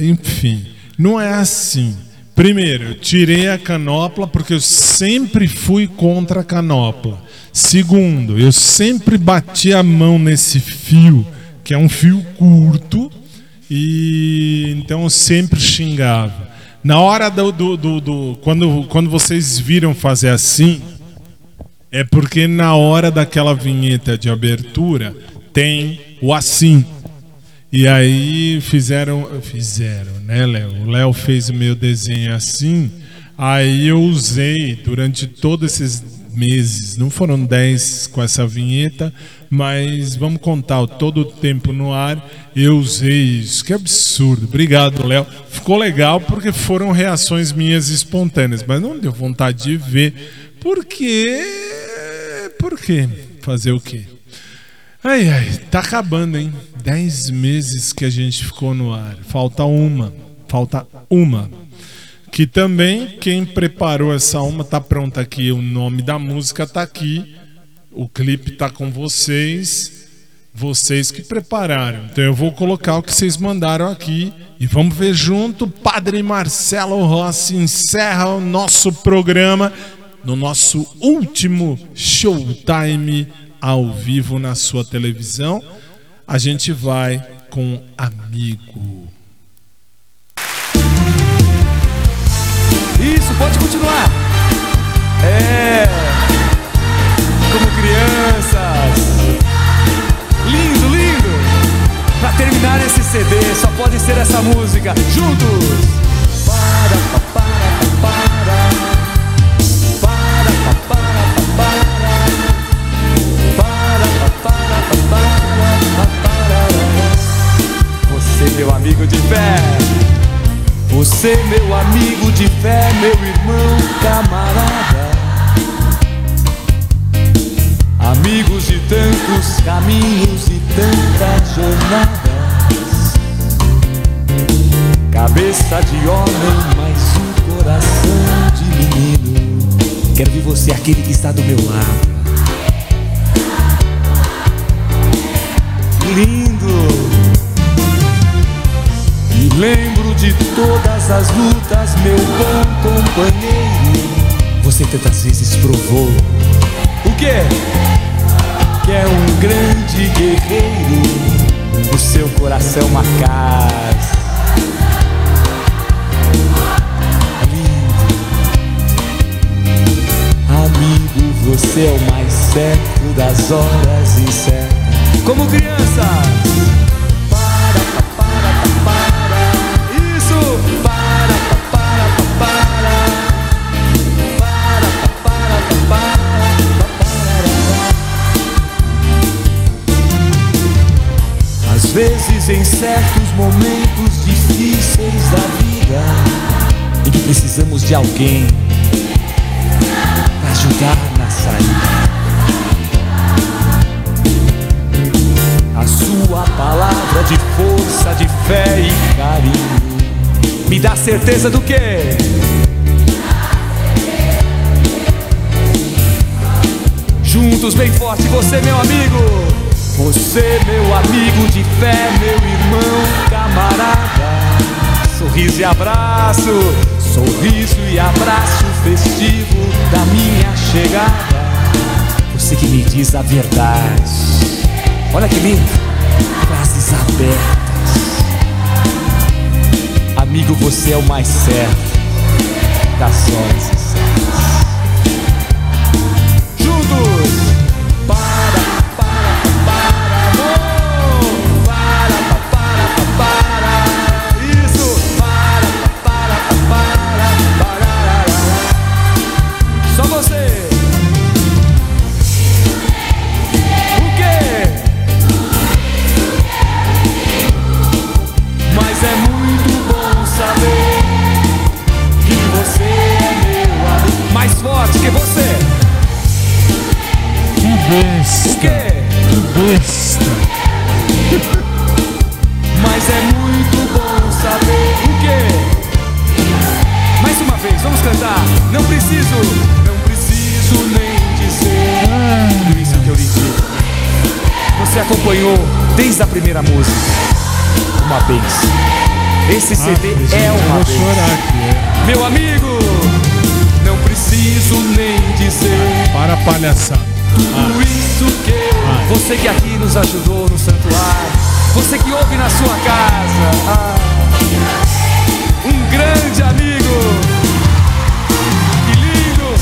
Enfim, não é assim. Primeiro, eu tirei a canopla porque eu sempre fui contra a canopla. Segundo, eu sempre bati a mão nesse fio, que é um fio curto, e então eu sempre xingava. Na hora do, do, do, do- quando, quando vocês viram fazer assim, é porque na hora daquela vinheta de abertura tem o assim. E aí fizeram, fizeram, né, Léo? O Léo fez o meu desenho assim. Aí eu usei durante todos esses meses, não foram 10 com essa vinheta, mas vamos contar todo o tempo no ar, eu usei isso. Que absurdo. Obrigado, Léo. Ficou legal porque foram reações minhas espontâneas, mas não deu vontade de ver. Porque por quê? Fazer o quê? Ai, ai, tá acabando, hein? Dez meses que a gente ficou no ar. Falta uma. Falta uma. Que também, quem preparou essa uma, tá pronta aqui. O nome da música tá aqui. O clipe tá com vocês. Vocês que prepararam. Então eu vou colocar o que vocês mandaram aqui. E vamos ver junto. Padre Marcelo Rossi encerra o nosso programa no nosso último showtime ao vivo na sua televisão. A gente vai com Amigo. Pode continuar. É. Como crianças. Lindo, lindo. Pra terminar esse CD, só pode ser essa música. Juntos. Para, pa, para, pa, para. Para, pa, para, pa, para. Para, pa, para, pa, para, pa, para. Você, meu amigo de fé. Você, meu amigo de fé, meu irmão camarada. Amigos de tantos caminhos e tantas jornadas. Cabeça de homem, mas um coração de menino. Quero ver você, aquele que está do meu lado. Lindo. E lembro de todas as lutas, meu bom companheiro. Você tantas vezes provou o quê? Que é um grande guerreiro. O seu coração. Lindo. Amigo, você é o mais certo das horas incertas. Como crianças. Em certos momentos difíceis da vida, em que precisamos de alguém para ajudar na saída. A sua palavra de força, de fé e carinho me dá certeza do quê? Juntos bem forte, você meu amigo, você meu amigo de fé, meu irmão camarada. Sorriso e abraço, sorriso e abraço festivo da minha chegada. Você que me diz a verdade. Olha que lindo, frases abertas. Amigo, você é o mais certo das horas primeira música. Uma benção. Esse CD é uma benção. Meu amigo, não preciso nem dizer. Para a palhaçada. Tudo isso que eu, você que aqui nos ajudou no santuário, você que ouve na sua casa, ah, um grande amigo, que lindo,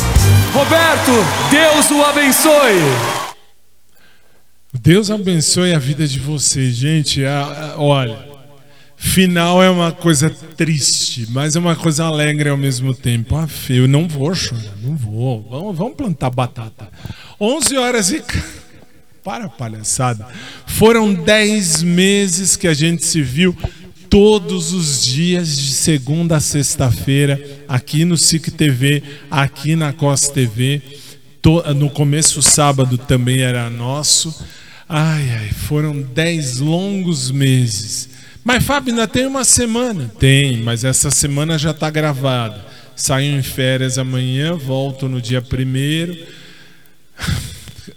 Roberto, Deus o abençoe. Deus abençoe a vida de vocês, gente. Olha, final é uma coisa triste, mas é uma coisa alegre ao mesmo tempo. Ah, eu não vou chorar, não vou. Vamos, vamos plantar batata. 11 horas e. Para, palhaçada. Foram 10 meses que a gente se viu todos os dias, de segunda a sexta-feira, aqui no SIC TV, aqui na COS TV. No começo, sábado também era nosso. Ai, ai, foram 10 longos meses. Mas, Fábio, ainda tem uma semana? Tem, mas essa semana já está gravada. Saio em férias amanhã, volto no dia primeiro. [SIGHS]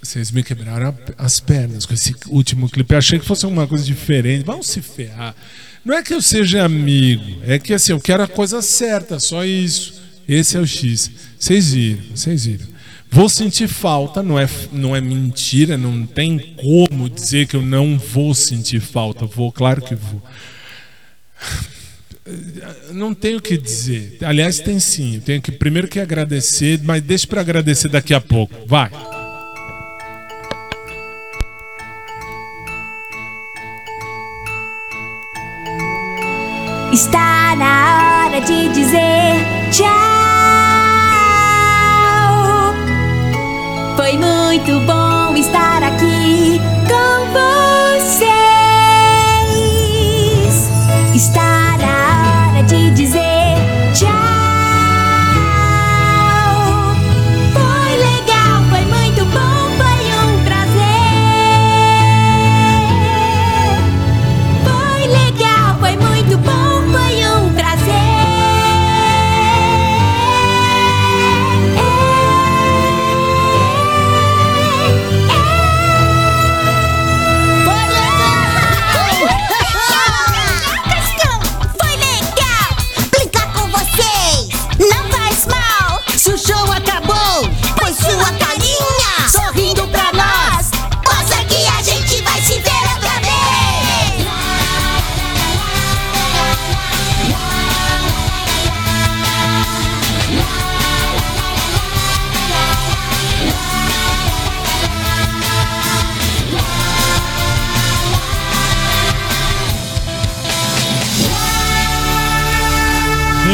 Vocês me quebraram as pernas com esse último clipe. Eu achei que fosse alguma coisa diferente. Vão se ferrar. Não é que eu seja amigo, é que assim, eu quero a coisa certa, só isso. Esse é o X. Vocês viram, vocês viram. Vou sentir falta, não é, não é mentira, não tem como dizer que eu não vou sentir falta. Vou, claro que vou. [SIGHS] Não tenho o que dizer. Aliás, tem sim. Tenho que primeiro que agradecer, mas deixa para agradecer daqui a pouco. Vai. Está na hora de dizer tchau. Foi muito bom estar aqui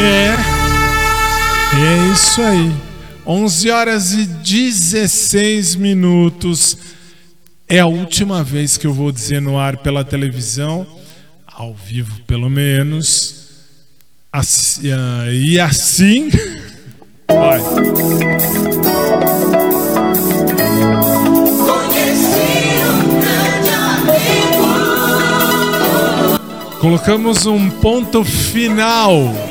É. É isso aí. 11 horas e 16 minutos. É a última vez que eu vou dizer no ar pela televisão, ao vivo pelo menos. Assim, e assim. [LAUGHS] Vai. Colocamos um ponto final.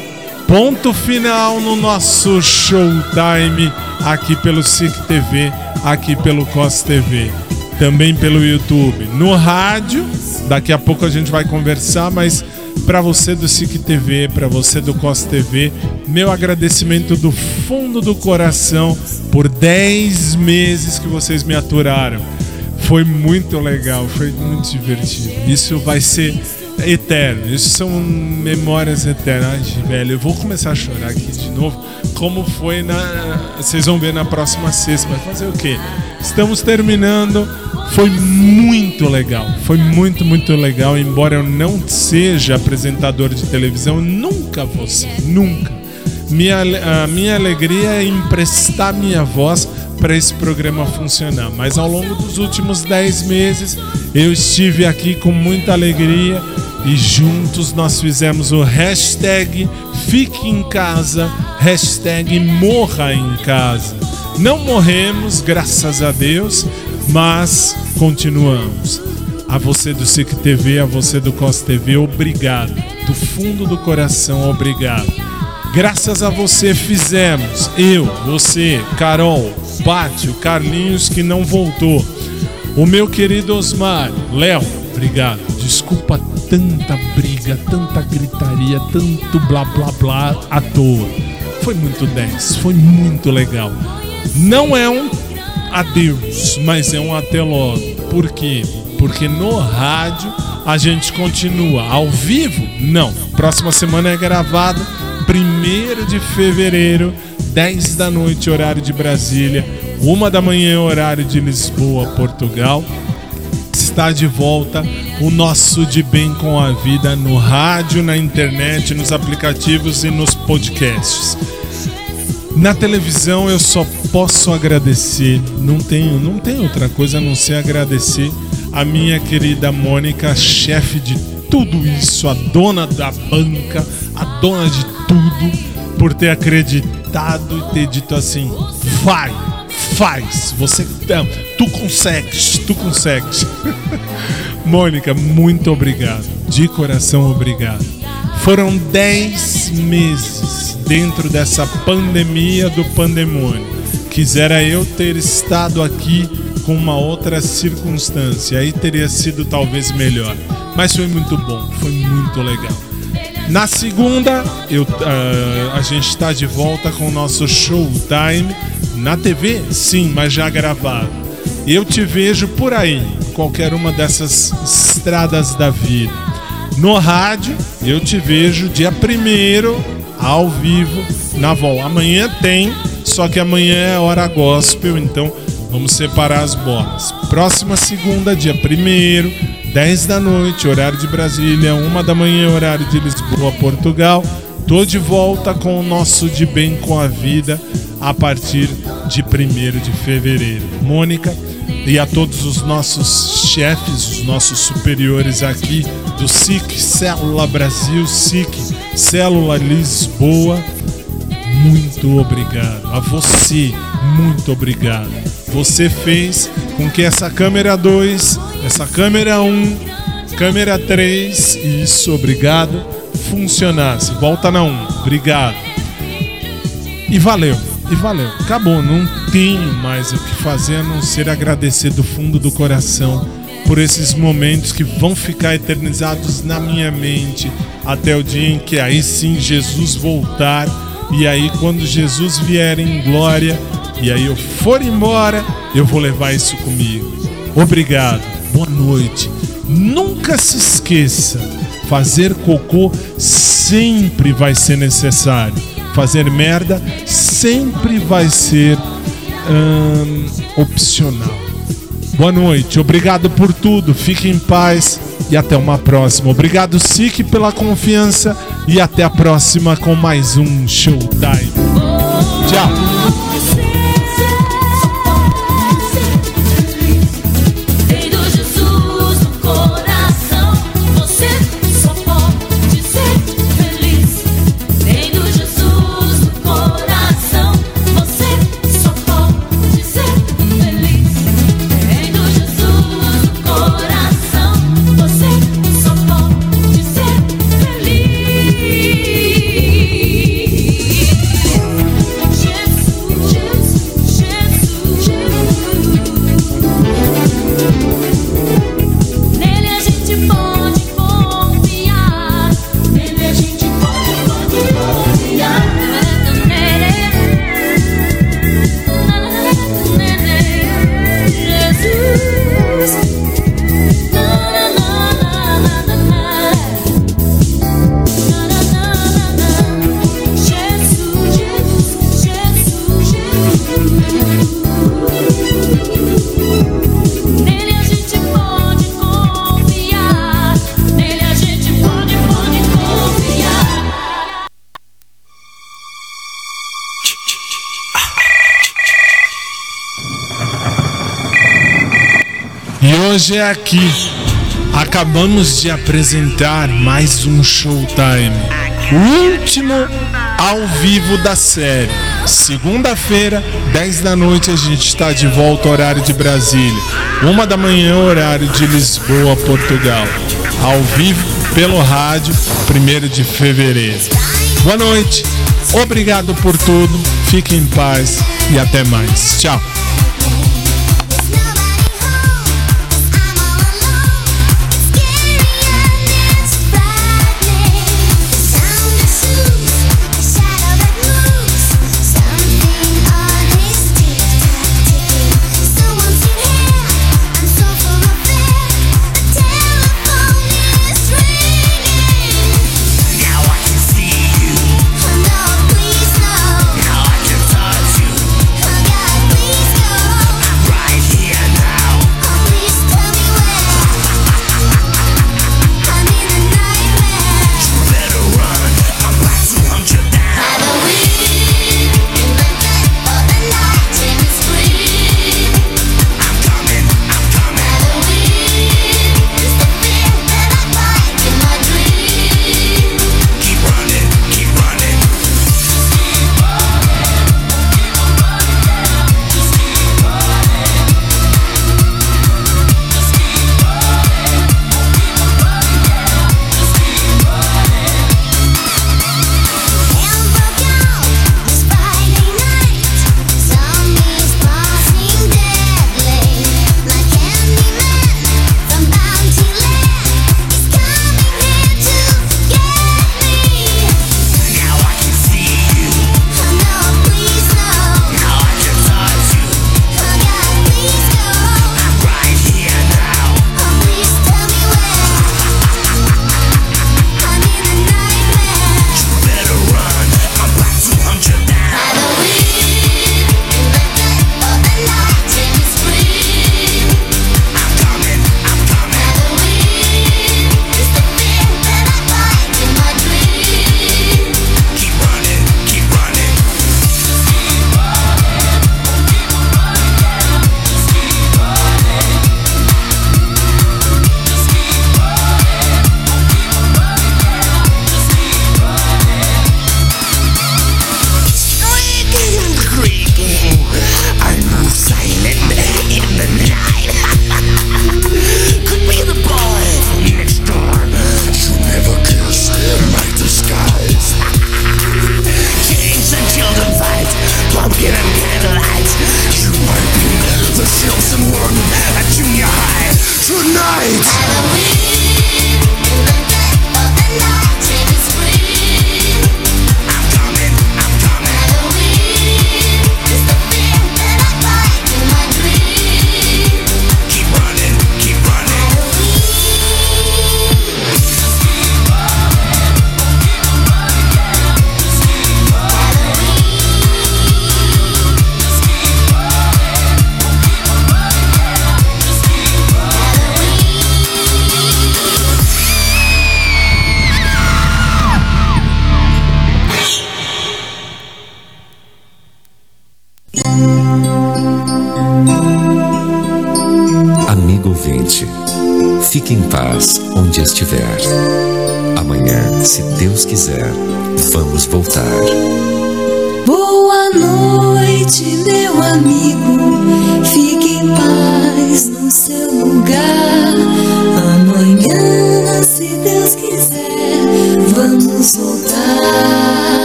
Ponto final no nosso showtime aqui pelo SIC TV, aqui pelo COS TV, também pelo YouTube. No rádio, daqui a pouco a gente vai conversar, mas para você do SIC TV, para você do COS TV, meu agradecimento do fundo do coração por 10 meses que vocês me aturaram. Foi muito legal, foi muito divertido. Isso vai ser eterno. Isso são memórias eternas. Velho, eu vou começar a chorar aqui de novo. Como foi na. Vocês vão ver na próxima sexta. Vai fazer o quê? Estamos terminando. Foi muito legal. Foi muito, muito legal. Embora eu não seja apresentador de televisão, nunca ser. Nunca. Minha, a minha alegria é emprestar minha voz para esse programa funcionar. Mas ao longo dos últimos 10 meses, eu estive aqui com muita alegria e juntos nós fizemos o hashtag Fique em Casa, hashtag Morra em Casa. Não morremos, graças a Deus, mas continuamos. A você do SIC TV, a você do COS TV, obrigado. Do fundo do coração, obrigado. Graças a você fizemos, eu, você, Carol, Bate, o Carlinhos que não voltou. O meu querido Osmar, Léo, obrigado. Desculpa tanta briga, tanta gritaria, tanto blá blá blá à toa. Foi muito 10, foi muito legal. Não é um adeus, mas é um até logo. Por quê? Porque no rádio a gente continua. Ao vivo? Não. Próxima semana é gravado, 1 de fevereiro, 10 da noite, horário de Brasília, 1 da manhã, horário de Lisboa, Portugal. Está de volta o nosso De Bem com a Vida no rádio, na internet, nos aplicativos e nos podcasts. Na televisão eu só posso agradecer, não tenho, não tenho outra coisa a não ser agradecer a minha querida Mônica, chefe de tudo isso, a dona da banca, a dona de tudo, por ter acreditado e ter dito assim: vai, faz, você tu consegues, tu consegues. [LAUGHS] Mônica, muito obrigado, de coração obrigado. Foram 10 meses dentro dessa pandemia do pandemônio. Quisera eu ter estado aqui com uma outra circunstância, aí teria sido talvez melhor. Mas foi muito bom, foi muito legal. Na segunda, eu, uh, a gente está de volta com o nosso Showtime na TV, sim, mas já gravado. Eu te vejo por aí, qualquer uma dessas estradas da vida. No rádio, eu te vejo dia primeiro ao vivo na Vol. Amanhã tem, só que amanhã é hora gospel, então vamos separar as bolas. Próxima segunda, dia primeiro, 10 da noite, horário de Brasília, 1 da manhã, horário de Lisboa, Portugal. Tô de volta com o nosso De Bem com a Vida a partir de 1 de fevereiro. Mônica e a todos os nossos chefes, os nossos superiores aqui do SIC Célula Brasil, SIC Célula Lisboa, muito obrigado. A você, muito obrigado. Você fez com que essa câmera 2, essa câmera 1, um, câmera 3, isso, obrigado, funcionasse. Volta na 1, um, obrigado. E valeu, e valeu. Acabou, não tenho mais o que fazer a não ser agradecer do fundo do coração por esses momentos que vão ficar eternizados na minha mente até o dia em que aí sim Jesus voltar. E aí, quando Jesus vier em glória, e aí eu for embora, eu vou levar isso comigo. Obrigado, boa noite. Nunca se esqueça: fazer cocô sempre vai ser necessário. Fazer merda sempre vai ser hum, opcional. Boa noite, obrigado por tudo, fique em paz e até uma próxima. Obrigado, SIC, pela confiança e até a próxima com mais um Showtime. Tchau. Hoje é aqui. Acabamos de apresentar mais um Showtime. O último ao vivo da série. Segunda-feira, 10 da noite, a gente está de volta, horário de Brasília. Uma da manhã, horário de Lisboa, Portugal. Ao vivo, pelo rádio, 1 de fevereiro. Boa noite, obrigado por tudo, fique em paz e até mais. Tchau.